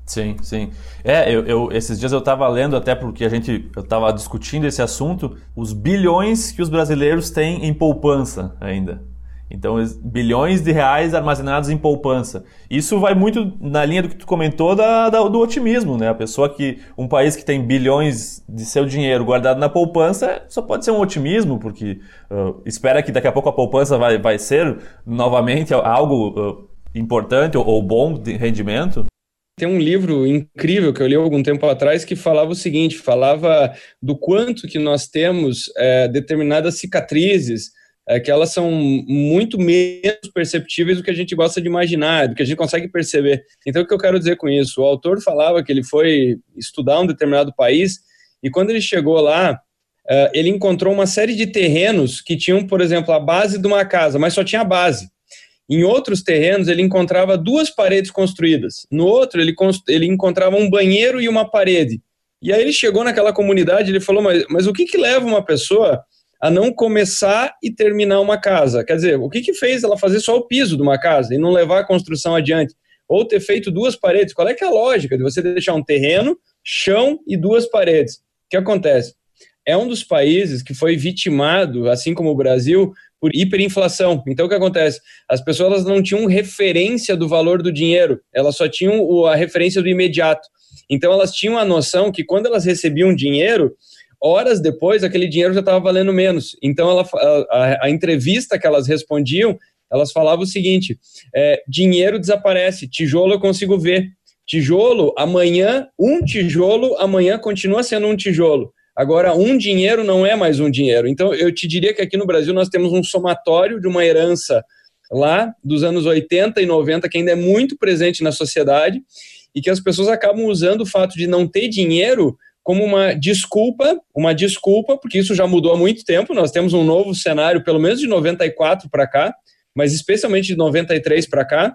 [SPEAKER 1] Sim, sim. É, eu, eu, esses dias eu estava lendo até porque a gente eu estava discutindo esse assunto, os bilhões que os brasileiros têm em poupança ainda. Então, bilhões de reais armazenados em poupança. Isso vai muito na linha do que tu comentou da, da, do otimismo, né? A pessoa que. Um país que tem bilhões de seu dinheiro guardado na poupança só pode ser um otimismo, porque uh, espera que daqui a pouco a poupança vai, vai ser novamente algo uh, importante ou, ou bom de rendimento.
[SPEAKER 2] Tem um livro incrível que eu li algum tempo atrás que falava o seguinte: falava do quanto que nós temos é, determinadas cicatrizes, é, que elas são muito menos perceptíveis do que a gente gosta de imaginar, do que a gente consegue perceber. Então, o que eu quero dizer com isso? O autor falava que ele foi estudar um determinado país e quando ele chegou lá, é, ele encontrou uma série de terrenos que tinham, por exemplo, a base de uma casa, mas só tinha a base. Em outros terrenos, ele encontrava duas paredes construídas. No outro, ele, ele encontrava um banheiro e uma parede. E aí ele chegou naquela comunidade ele falou: Mas, mas o que, que leva uma pessoa a não começar e terminar uma casa? Quer dizer, o que, que fez ela fazer só o piso de uma casa e não levar a construção adiante? Ou ter feito duas paredes? Qual é que é a lógica de você deixar um terreno, chão e duas paredes? O que acontece? É um dos países que foi vitimado, assim como o Brasil, por hiperinflação. Então, o que acontece? As pessoas não tinham referência do valor do dinheiro, elas só tinham a referência do imediato. Então, elas tinham a noção que quando elas recebiam dinheiro, horas depois, aquele dinheiro já estava valendo menos. Então, ela, a, a, entrevista que elas respondiam, elas falavam o seguinte: é, dinheiro desaparece, tijolo eu consigo ver. Tijolo, amanhã, um tijolo, amanhã continua sendo um tijolo. Agora, um dinheiro não é mais um dinheiro. Então, eu te diria que aqui no Brasil nós temos um somatório de uma herança lá dos anos 80 e 90 que ainda é muito presente na sociedade e que as pessoas acabam usando o fato de não ter dinheiro como uma desculpa, uma desculpa, porque isso já mudou há muito tempo. Nós temos um novo cenário, pelo menos de 94 para cá, mas especialmente de 93 para cá,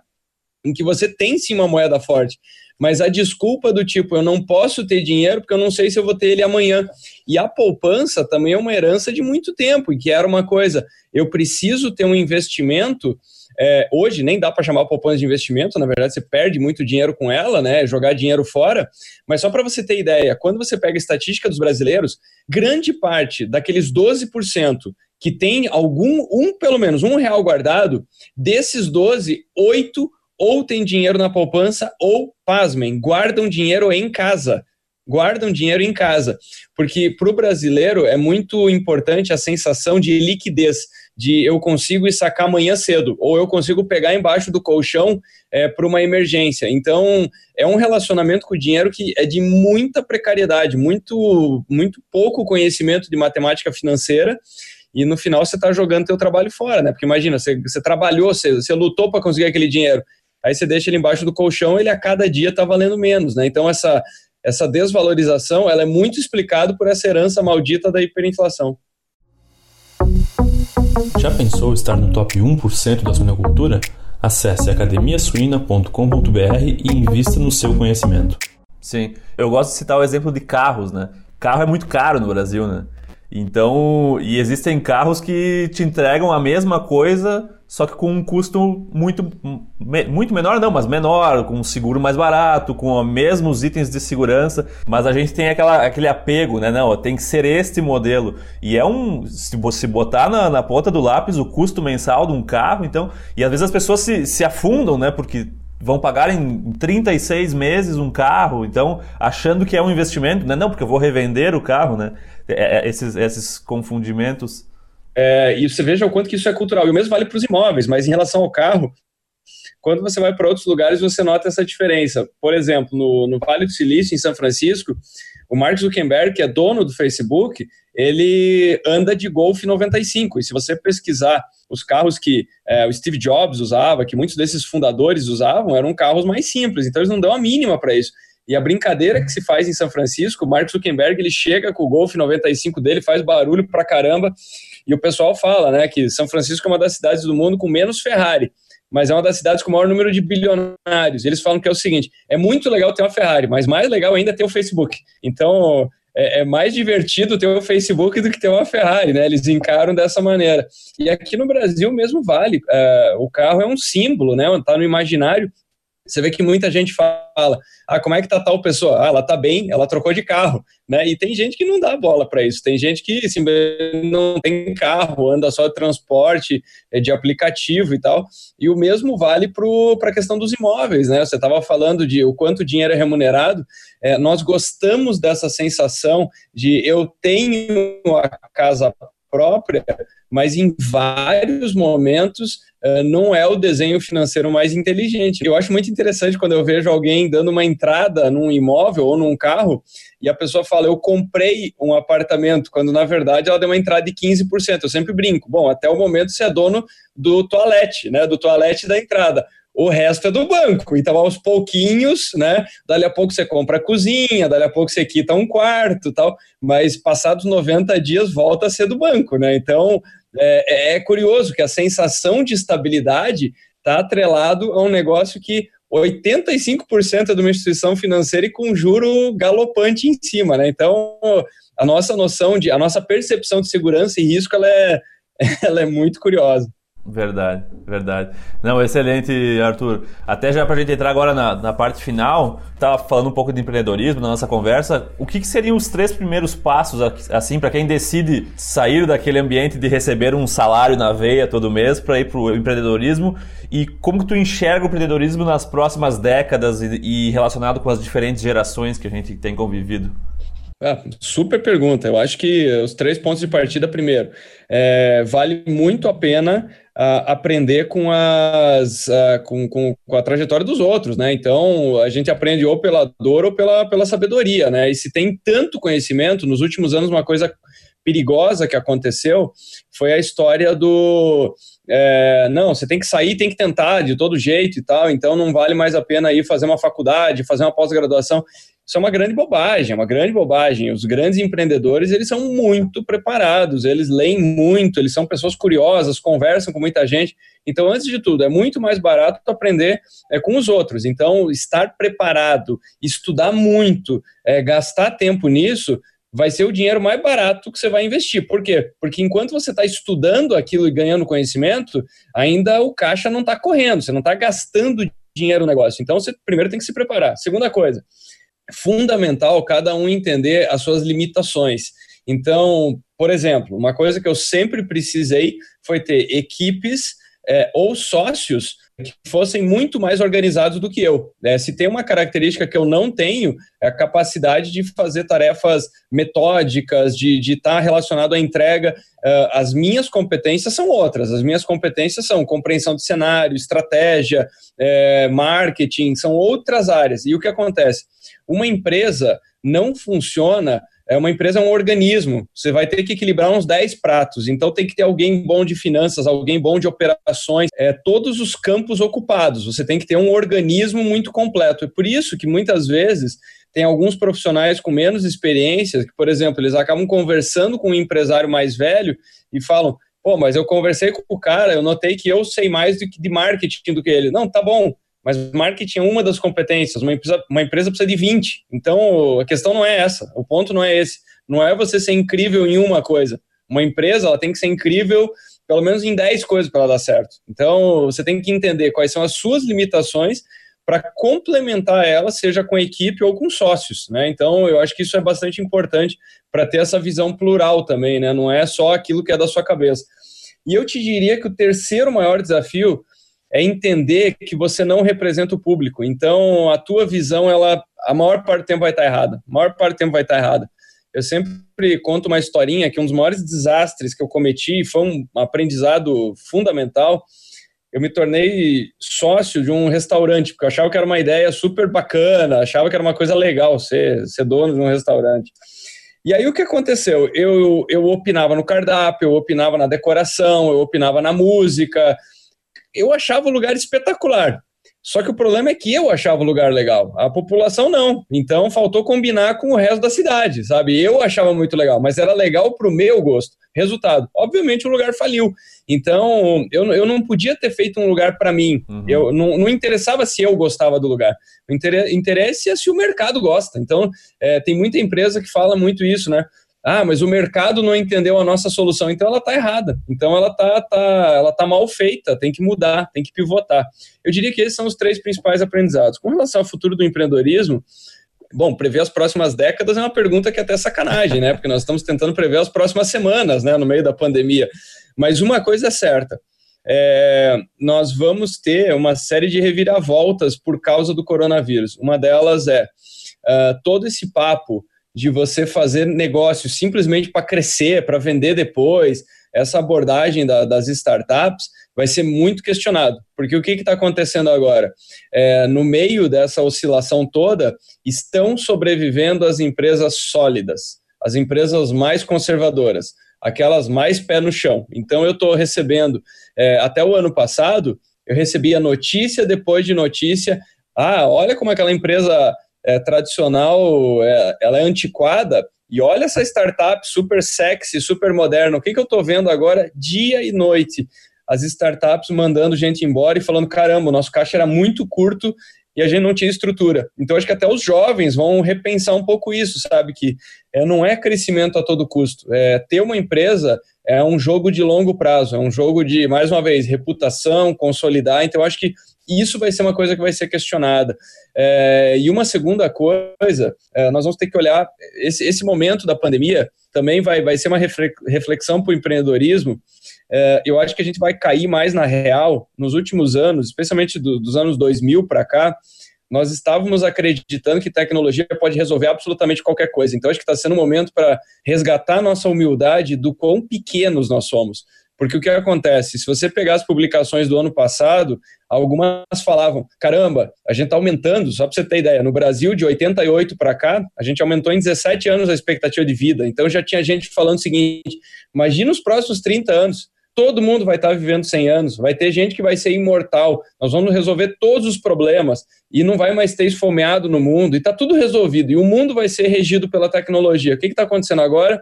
[SPEAKER 2] em que você tem sim uma moeda forte mas a desculpa do tipo, eu não posso ter dinheiro porque eu não sei se eu vou ter ele amanhã. E a poupança também é uma herança de muito tempo, e que era uma coisa, eu preciso ter um investimento. É, hoje nem dá para chamar poupança de investimento, na verdade você perde muito dinheiro com ela, né? Jogar dinheiro fora. Mas só para você ter ideia, quando você pega a estatística dos brasileiros, grande parte daqueles 12% que tem algum, um, pelo menos um real guardado, desses 12, 8 ou tem dinheiro na poupança ou, pasmem, guardam dinheiro em casa. Guardam dinheiro em casa. Porque para o brasileiro é muito importante a sensação de liquidez, de eu consigo ir sacar amanhã cedo, ou eu consigo pegar embaixo do colchão é, para uma emergência. Então, é um relacionamento com o dinheiro que é de muita precariedade, muito, muito pouco conhecimento de matemática financeira e no final você está jogando teu trabalho fora, né? Porque imagina, você, você trabalhou, você, você lutou para conseguir aquele dinheiro aí você deixa ele embaixo do colchão, ele a cada dia está valendo menos, né? Então essa, essa desvalorização ela é muito explicada por essa herança maldita da hiperinflação.
[SPEAKER 1] Já pensou estar no top 1% da suinocultura? Acesse academiasuina.com.br e invista no seu conhecimento. Sim, eu gosto de citar o exemplo de carros, né? Carro é muito caro no Brasil, né? Então, e existem carros que te entregam a mesma coisa, só que com um custo muito, muito menor, não, mas menor, com um seguro mais barato, com os mesmos itens de segurança, mas a gente tem aquela, aquele apego, né? Não, tem que ser este modelo. E é um, se você botar na, na ponta do lápis o custo mensal de um carro, então, e às vezes as pessoas se, se afundam, né? Porque vão pagar em 36 meses um carro, então achando que é um investimento, né? Não, porque eu vou revender o carro, né? É, é, esses, esses confundimentos.
[SPEAKER 2] É, e você veja o quanto que isso é cultural. E o mesmo vale para os imóveis, mas em relação ao carro, quando você vai para outros lugares, você nota essa diferença. Por exemplo, no, no Vale do Silício, em São Francisco, o Mark Zuckerberg, que é dono do Facebook, ele anda de Golf 95. E se você pesquisar os carros que é, o Steve Jobs usava, que muitos desses fundadores usavam, eram carros mais simples. Então eles não dão a mínima para isso. E a brincadeira que se faz em São Francisco, o Mark Zuckerberg ele chega com o Golf 95 dele, faz barulho pra caramba, e o pessoal fala, né, que São Francisco é uma das cidades do mundo com menos Ferrari, mas é uma das cidades com o maior número de bilionários. Eles falam que é o seguinte: é muito legal ter uma Ferrari, mas mais legal ainda é ter o Facebook. Então, é, é, mais divertido ter o Facebook do que ter uma Ferrari, né? Eles encaram dessa maneira. E aqui no Brasil mesmo vale. Uh, o carro é um símbolo, né? Está no imaginário. Você vê que muita gente fala, ah, como é que tá tal pessoa? Ah, ela tá bem, ela trocou de carro, né? E tem gente que não dá bola para isso. Tem gente que assim, não tem carro, anda só de transporte, é de aplicativo e tal. E o mesmo vale para a questão dos imóveis, né? Você estava falando de o quanto dinheiro é remunerado. É, nós gostamos dessa sensação de eu tenho a casa própria, mas em vários momentos uh, não é o desenho financeiro mais inteligente. Eu acho muito interessante quando eu vejo alguém dando uma entrada num imóvel ou num carro e a pessoa fala, eu comprei um apartamento, quando na verdade ela deu uma entrada de 15%. Eu sempre brinco, bom, até o momento você é dono do toalete, né, do toalete da entrada o resto é do banco. Então, aos pouquinhos, né? Dali a pouco você compra a cozinha, dali a pouco você quita um quarto tal, mas passados 90 dias volta a ser do banco, né? Então, é, é curioso que a sensação de estabilidade está atrelado a um negócio que 85% é de uma instituição financeira e com juro galopante em cima, né? Então, a nossa noção de, a nossa percepção de segurança e risco, ela é, ela é muito curiosa.
[SPEAKER 1] Verdade, verdade. Não, excelente, Arthur. Até já para a gente entrar agora na, na parte final, estava falando um pouco de empreendedorismo na nossa conversa. O que, que seriam os três primeiros passos, assim, para quem decide sair daquele ambiente de receber um salário na veia todo mês para ir para o empreendedorismo? E como que tu enxerga o empreendedorismo nas próximas décadas e, e relacionado com as diferentes gerações que a gente tem convivido?
[SPEAKER 2] Ah, super pergunta. Eu acho que os três pontos de partida, primeiro, é, vale muito a pena uh, aprender com, as, uh, com, com, com, a trajetória dos outros, né? Então, a gente aprende ou pela dor ou pela, pela sabedoria, né? E se tem tanto conhecimento, nos últimos anos, uma coisa perigosa que aconteceu foi a história do é, não, você tem que sair, tem que tentar de todo jeito e tal, então não vale mais a pena ir fazer uma faculdade, fazer uma pós-graduação. Isso é uma grande bobagem, é uma grande bobagem. Os grandes empreendedores, eles são muito preparados, eles leem muito, eles são pessoas curiosas, conversam com muita gente. Então, antes de tudo, é muito mais barato aprender é, com os outros. Então, estar preparado, estudar muito, é, gastar tempo nisso, vai ser o dinheiro mais barato que você vai investir. Por quê? Porque enquanto você está estudando aquilo e ganhando conhecimento, ainda o caixa não está correndo, você não está gastando dinheiro no negócio. Então, você primeiro tem que se preparar. Segunda coisa, fundamental cada um entender as suas limitações. Então, por exemplo, uma coisa que eu sempre precisei foi ter equipes é, ou sócios que fossem muito mais organizados do que eu. Né? Se tem uma característica que eu não tenho, é a capacidade de fazer tarefas metódicas, de estar tá relacionado à entrega. Uh, as minhas competências são outras. As minhas competências são compreensão de cenário, estratégia, é, marketing, são outras áreas. E o que acontece? Uma empresa não funciona é uma empresa é um organismo. Você vai ter que equilibrar uns 10 pratos. Então tem que ter alguém bom de finanças, alguém bom de operações, é, todos os campos ocupados. Você tem que ter um organismo muito completo. É por isso que muitas vezes tem alguns profissionais com menos experiência, que, por exemplo, eles acabam conversando com um empresário mais velho e falam: pô, mas eu conversei com o cara, eu notei que eu sei mais de marketing do que ele. Não, tá bom, mas marketing é uma das competências, uma empresa, uma empresa precisa de 20. Então, a questão não é essa, o ponto não é esse. Não é você ser incrível em uma coisa. Uma empresa, ela tem que ser incrível pelo menos em 10 coisas para dar certo. Então, você tem que entender quais são as suas limitações para complementar ela, seja com equipe ou com sócios, né? Então, eu acho que isso é bastante importante para ter essa visão plural também, né? Não é só aquilo que é da sua cabeça. E eu te diria que o terceiro maior desafio é entender que você não representa o público. Então, a tua visão, ela, a maior parte do tempo vai estar errada. A maior parte do tempo vai estar errada. Eu sempre conto uma historinha que um dos maiores desastres que eu cometi foi um aprendizado fundamental. Eu me tornei sócio de um restaurante, porque eu achava que era uma ideia super bacana, achava que era uma coisa legal ser, ser dono de um restaurante. E aí o que aconteceu? Eu, eu opinava no cardápio, eu opinava na decoração, eu opinava na música, eu achava o lugar espetacular. Só que o problema é que eu achava o lugar legal, a população não. Então faltou combinar com o resto da cidade, sabe? Eu achava muito legal, mas era legal para o meu gosto. Resultado, obviamente o lugar faliu. Então eu, eu não podia ter feito um lugar para mim. Uhum. Eu não, não interessava se eu gostava do lugar. O interesse é se o mercado gosta. Então é, tem muita empresa que fala muito isso, né? Ah, mas o mercado não entendeu a nossa solução, então ela está errada. Então ela está tá, ela tá mal feita, tem que mudar, tem que pivotar. Eu diria que esses são os três principais aprendizados. Com relação ao futuro do empreendedorismo, bom, prever as próximas décadas é uma pergunta que é até sacanagem, né? Porque nós estamos tentando prever as próximas semanas, né, no meio da pandemia. Mas uma coisa é certa. É, nós vamos ter uma série de reviravoltas por causa do coronavírus. Uma delas é uh, todo esse papo de você fazer negócio simplesmente para crescer, para vender depois, essa abordagem da, das startups vai ser muito questionado. Porque o que está acontecendo agora? É, no meio dessa oscilação toda, estão sobrevivendo as empresas sólidas, as empresas mais conservadoras, aquelas mais pé no chão. Então, eu estou recebendo, é, até o ano passado, eu recebia notícia depois de notícia. Ah, olha como aquela empresa é, tradicional, é, ela é antiquada. E olha essa startup super sexy, super moderna. O que, que eu estou vendo agora dia e noite? As startups mandando gente embora e falando: caramba, o nosso caixa era muito curto e a gente não tinha estrutura. Então, acho que até os jovens vão repensar um pouco isso, sabe? Que é, não é crescimento a todo custo. É, ter uma empresa é um jogo de longo prazo, é um jogo de, mais uma vez, reputação, consolidar. Então, acho que isso vai ser uma coisa que vai ser questionada. É, e uma segunda coisa, é, nós vamos ter que olhar esse, esse momento da pandemia também vai, vai ser uma reflexão para o empreendedorismo. É, eu acho que a gente vai cair mais na real nos últimos anos, especialmente do, dos anos 2000 para cá. Nós estávamos acreditando que tecnologia pode resolver absolutamente qualquer coisa. Então, acho que está sendo um momento para resgatar nossa humildade do quão pequenos nós somos. Porque o que acontece? Se você pegar as publicações do ano passado, algumas falavam: caramba, a gente está aumentando, só para você ter ideia, no Brasil, de 88 para cá, a gente aumentou em 17 anos a expectativa de vida. Então já tinha gente falando o seguinte: imagina os próximos 30 anos. Todo mundo vai estar tá vivendo 100 anos, vai ter gente que vai ser imortal, nós vamos resolver todos os problemas e não vai mais ter esfomeado no mundo, e está tudo resolvido, e o mundo vai ser regido pela tecnologia. O que está acontecendo agora?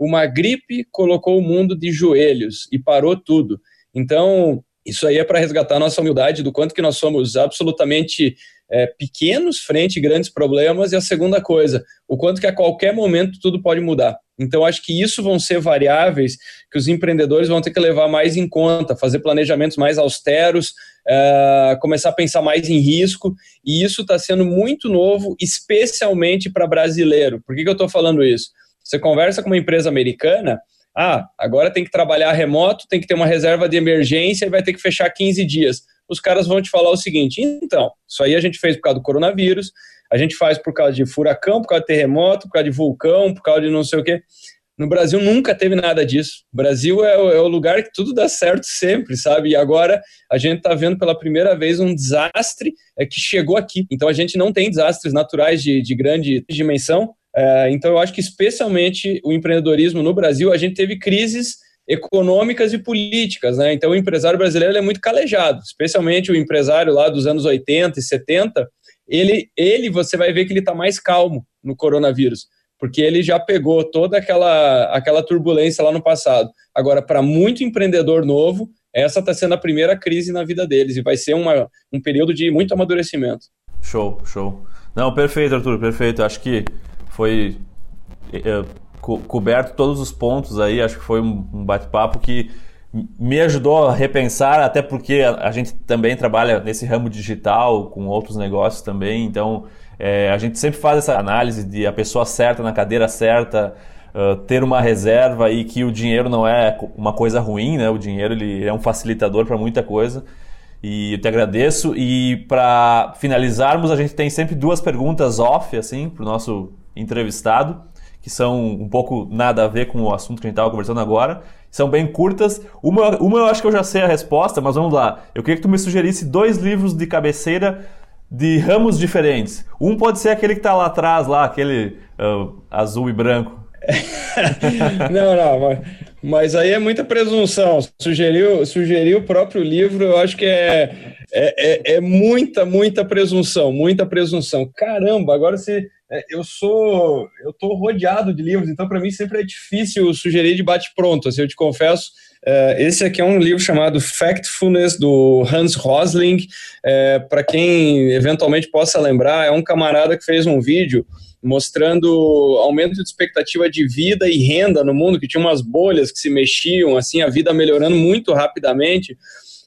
[SPEAKER 2] Uma gripe colocou o mundo de joelhos e parou tudo. Então, isso aí é para resgatar nossa humildade do quanto que nós somos absolutamente é, pequenos frente a grandes problemas. E a segunda coisa, o quanto que a qualquer momento tudo pode mudar. Então, acho que isso vão ser variáveis que os empreendedores vão ter que levar mais em conta, fazer planejamentos mais austeros, é, começar a pensar mais em risco. E isso está sendo muito novo, especialmente para brasileiro. Por que, que eu estou falando isso? Você conversa com uma empresa americana, ah, agora tem que trabalhar remoto, tem que ter uma reserva de emergência e vai ter que fechar 15 dias. Os caras vão te falar o seguinte: então, isso aí a gente fez por causa do coronavírus, a gente faz por causa de furacão, por causa de terremoto, por causa de vulcão, por causa de não sei o quê. No Brasil nunca teve nada disso. O Brasil é o, é o lugar que tudo dá certo sempre, sabe? E agora a gente está vendo pela primeira vez um desastre é, que chegou aqui. Então a gente não tem desastres naturais de, de grande dimensão, É, então, eu acho que especialmente o empreendedorismo no Brasil, a gente teve crises econômicas e políticas, né? Então, o empresário brasileiro é muito calejado, especialmente o empresário lá dos anos 80 e 70. Ele, ele você vai ver que ele está mais calmo no coronavírus, porque ele já pegou toda aquela, aquela turbulência lá no passado. Agora, para muito empreendedor novo, essa está sendo a primeira crise na vida deles e vai ser uma, um período de muito amadurecimento.
[SPEAKER 1] Show, show. Não, perfeito, Arthur, perfeito. Acho que foi é, co coberto todos os pontos aí. Acho que foi um, um bate-papo que me ajudou a repensar, até porque a, a, gente também trabalha nesse ramo digital, com outros negócios também. Então, é, a gente sempre faz essa análise de a pessoa certa na cadeira certa, uh, ter uma reserva e que o dinheiro não é uma coisa ruim, né? O dinheiro ele é um facilitador para muita coisa. E eu te agradeço. E para finalizarmos, a gente tem sempre duas perguntas off, assim, para o nosso entrevistado, que são um pouco nada a ver com o assunto que a gente estava conversando agora. São bem curtas. Uma, uma eu acho que eu já sei a resposta, mas vamos lá. Eu queria que tu me sugerisse dois livros de cabeceira de ramos diferentes. Um pode ser aquele que está lá atrás, lá, aquele uh, azul e branco.
[SPEAKER 2] não, não, mas, mas, aí é muita presunção. Sugeriu, sugeriu o próprio livro, eu acho que é, é, é, é muita, muita presunção, muita presunção. Caramba, agora se eu sou, eu tô rodeado de livros, então para mim sempre é difícil sugerir de bate pronto. Assim, eu te confesso. Uh, esse aqui é um livro chamado Factfulness do Hans Rosling. Uh, para quem eventualmente possa lembrar, é um camarada que fez um vídeo mostrando aumento de expectativa de vida e renda no mundo, que tinha umas bolhas que se mexiam, assim, a vida melhorando muito rapidamente.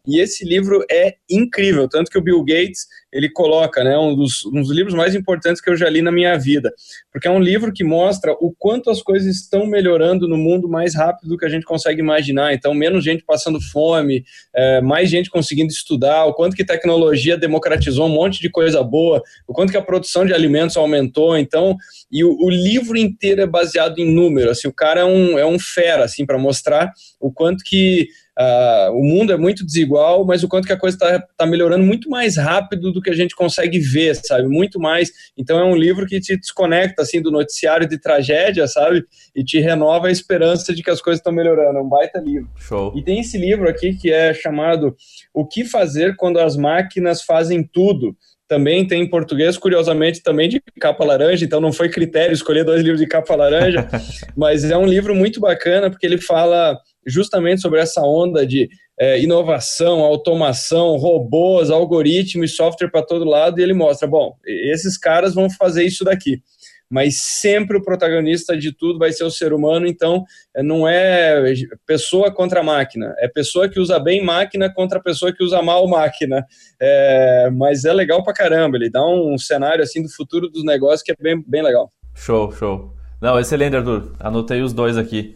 [SPEAKER 2] E esse livro é incrível, tanto que o Bill Gates ele coloca, né, um dos, um dos livros mais importantes que eu já li na minha vida, porque é um livro que mostra o quanto as coisas estão melhorando no mundo mais rápido do que a gente consegue imaginar. Então, menos gente passando fome, é, mais gente conseguindo estudar, o quanto que tecnologia democratizou um monte de coisa boa, o quanto que a produção de alimentos aumentou. Então, e o, o livro inteiro é baseado em número. Assim, o cara é um, é um fera, assim, para mostrar o quanto que Uh, o mundo é muito desigual, mas o quanto que a coisa está tá melhorando muito mais rápido do que a gente consegue ver, sabe? Muito mais. Então é um livro que te desconecta assim do noticiário de tragédia, sabe? E te renova a esperança de que as coisas estão melhorando. É um baita livro.
[SPEAKER 1] Show.
[SPEAKER 2] E tem esse livro aqui que é chamado O que fazer quando as máquinas fazem tudo também tem em português, curiosamente, também de capa laranja, então não foi critério escolher dois livros de capa laranja, mas é um livro muito bacana porque ele fala justamente sobre essa onda de é, inovação, automação, robôs, algoritmo e software para todo lado, e ele mostra, bom, esses caras vão fazer isso daqui. Mas sempre o protagonista de tudo vai ser o ser humano, então é, não é pessoa contra máquina, é pessoa que usa bem máquina contra pessoa que usa mal máquina. É, mas é legal pra caramba, ele dá um cenário assim do futuro dos negócios que é bem, bem legal.
[SPEAKER 1] Show, show. Não, excelente, Arthur. Anotei os dois aqui.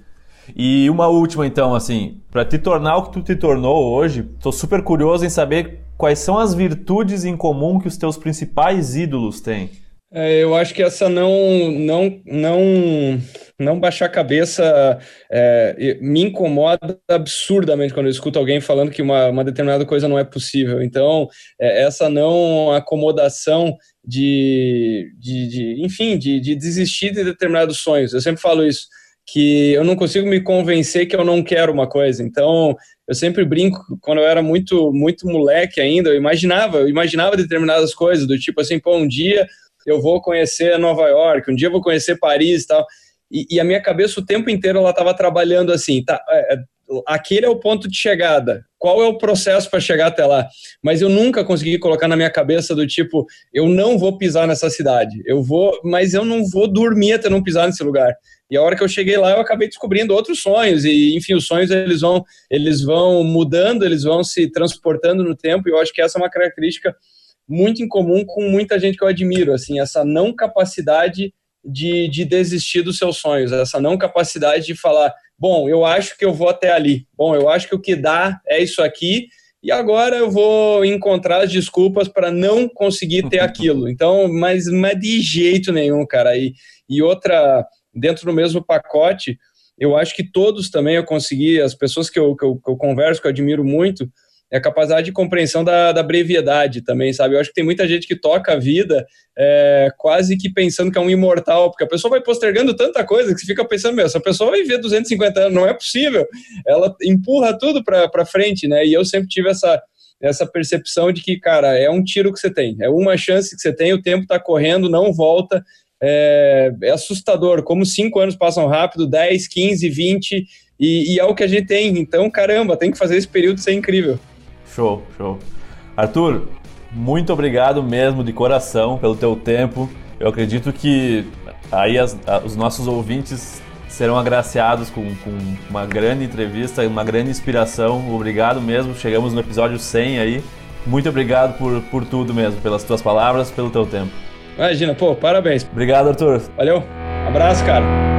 [SPEAKER 1] E uma última, então, assim, para te tornar o que tu te tornou hoje, estou super curioso em saber quais são as virtudes em comum que os teus principais ídolos têm.
[SPEAKER 2] É, eu acho que essa não não não não baixar a cabeça é, me incomoda absurdamente quando eu escuto alguém falando que uma, uma determinada coisa não é possível. Então é, essa não acomodação de, de, de enfim de, de desistir de determinados sonhos. Eu sempre falo isso que eu não consigo me convencer que eu não quero uma coisa. Então, eu sempre brinco, quando eu era muito muito moleque ainda, eu imaginava, eu imaginava determinadas coisas, do tipo assim, pô, um dia eu vou conhecer Nova York, um dia eu vou conhecer Paris e tal. E, e a minha cabeça o tempo inteiro ela estava trabalhando assim, tá, é, é, aquele é o ponto de chegada. Qual é o processo para chegar até lá? Mas eu nunca consegui colocar na minha cabeça do tipo, eu não vou pisar nessa cidade. Eu vou, mas eu não vou dormir até não pisar nesse lugar. E a hora que eu cheguei lá, eu acabei descobrindo outros sonhos e, enfim, os sonhos eles vão, eles vão mudando, eles vão se transportando no tempo. E eu acho que essa é uma característica muito em comum com muita gente que eu admiro, assim, essa não capacidade de, de desistir dos seus sonhos, essa não capacidade de falar, bom, eu acho que eu vou até ali, bom, eu acho que o que dá é isso aqui, e agora eu vou encontrar as desculpas para não conseguir ter aquilo. Então, mas, mas de jeito nenhum, cara. E, e outra, dentro do mesmo pacote, eu acho que todos também eu consegui, as pessoas que eu, que eu, que eu converso, que eu admiro muito, é a capacidade de compreensão da, da brevidade também, sabe? Eu acho que tem muita gente que toca a vida é, quase que pensando que é um imortal, porque a pessoa vai postergando tanta coisa que você fica pensando, meu, essa pessoa vai viver 250 anos, não é possível. Ela empurra tudo para frente, né? E eu sempre tive essa, essa percepção de que, cara, é um tiro que você tem, é uma chance que você tem, o tempo está correndo, não volta. É, é assustador como cinco anos passam rápido, 10, 15, 20, e, e é o que a gente tem. Então, caramba, tem que fazer esse período ser incrível.
[SPEAKER 1] Show, show. Arthur, muito obrigado mesmo de coração pelo teu tempo. Eu acredito que aí as, os nossos ouvintes serão agraciados com, com, uma grande entrevista, uma grande inspiração. Obrigado mesmo. Chegamos no episódio 100 aí. Muito obrigado por, por tudo mesmo, pelas tuas palavras, pelo teu tempo.
[SPEAKER 2] Imagina, pô, parabéns.
[SPEAKER 1] Obrigado, Arthur.
[SPEAKER 2] Valeu. Abraço, cara.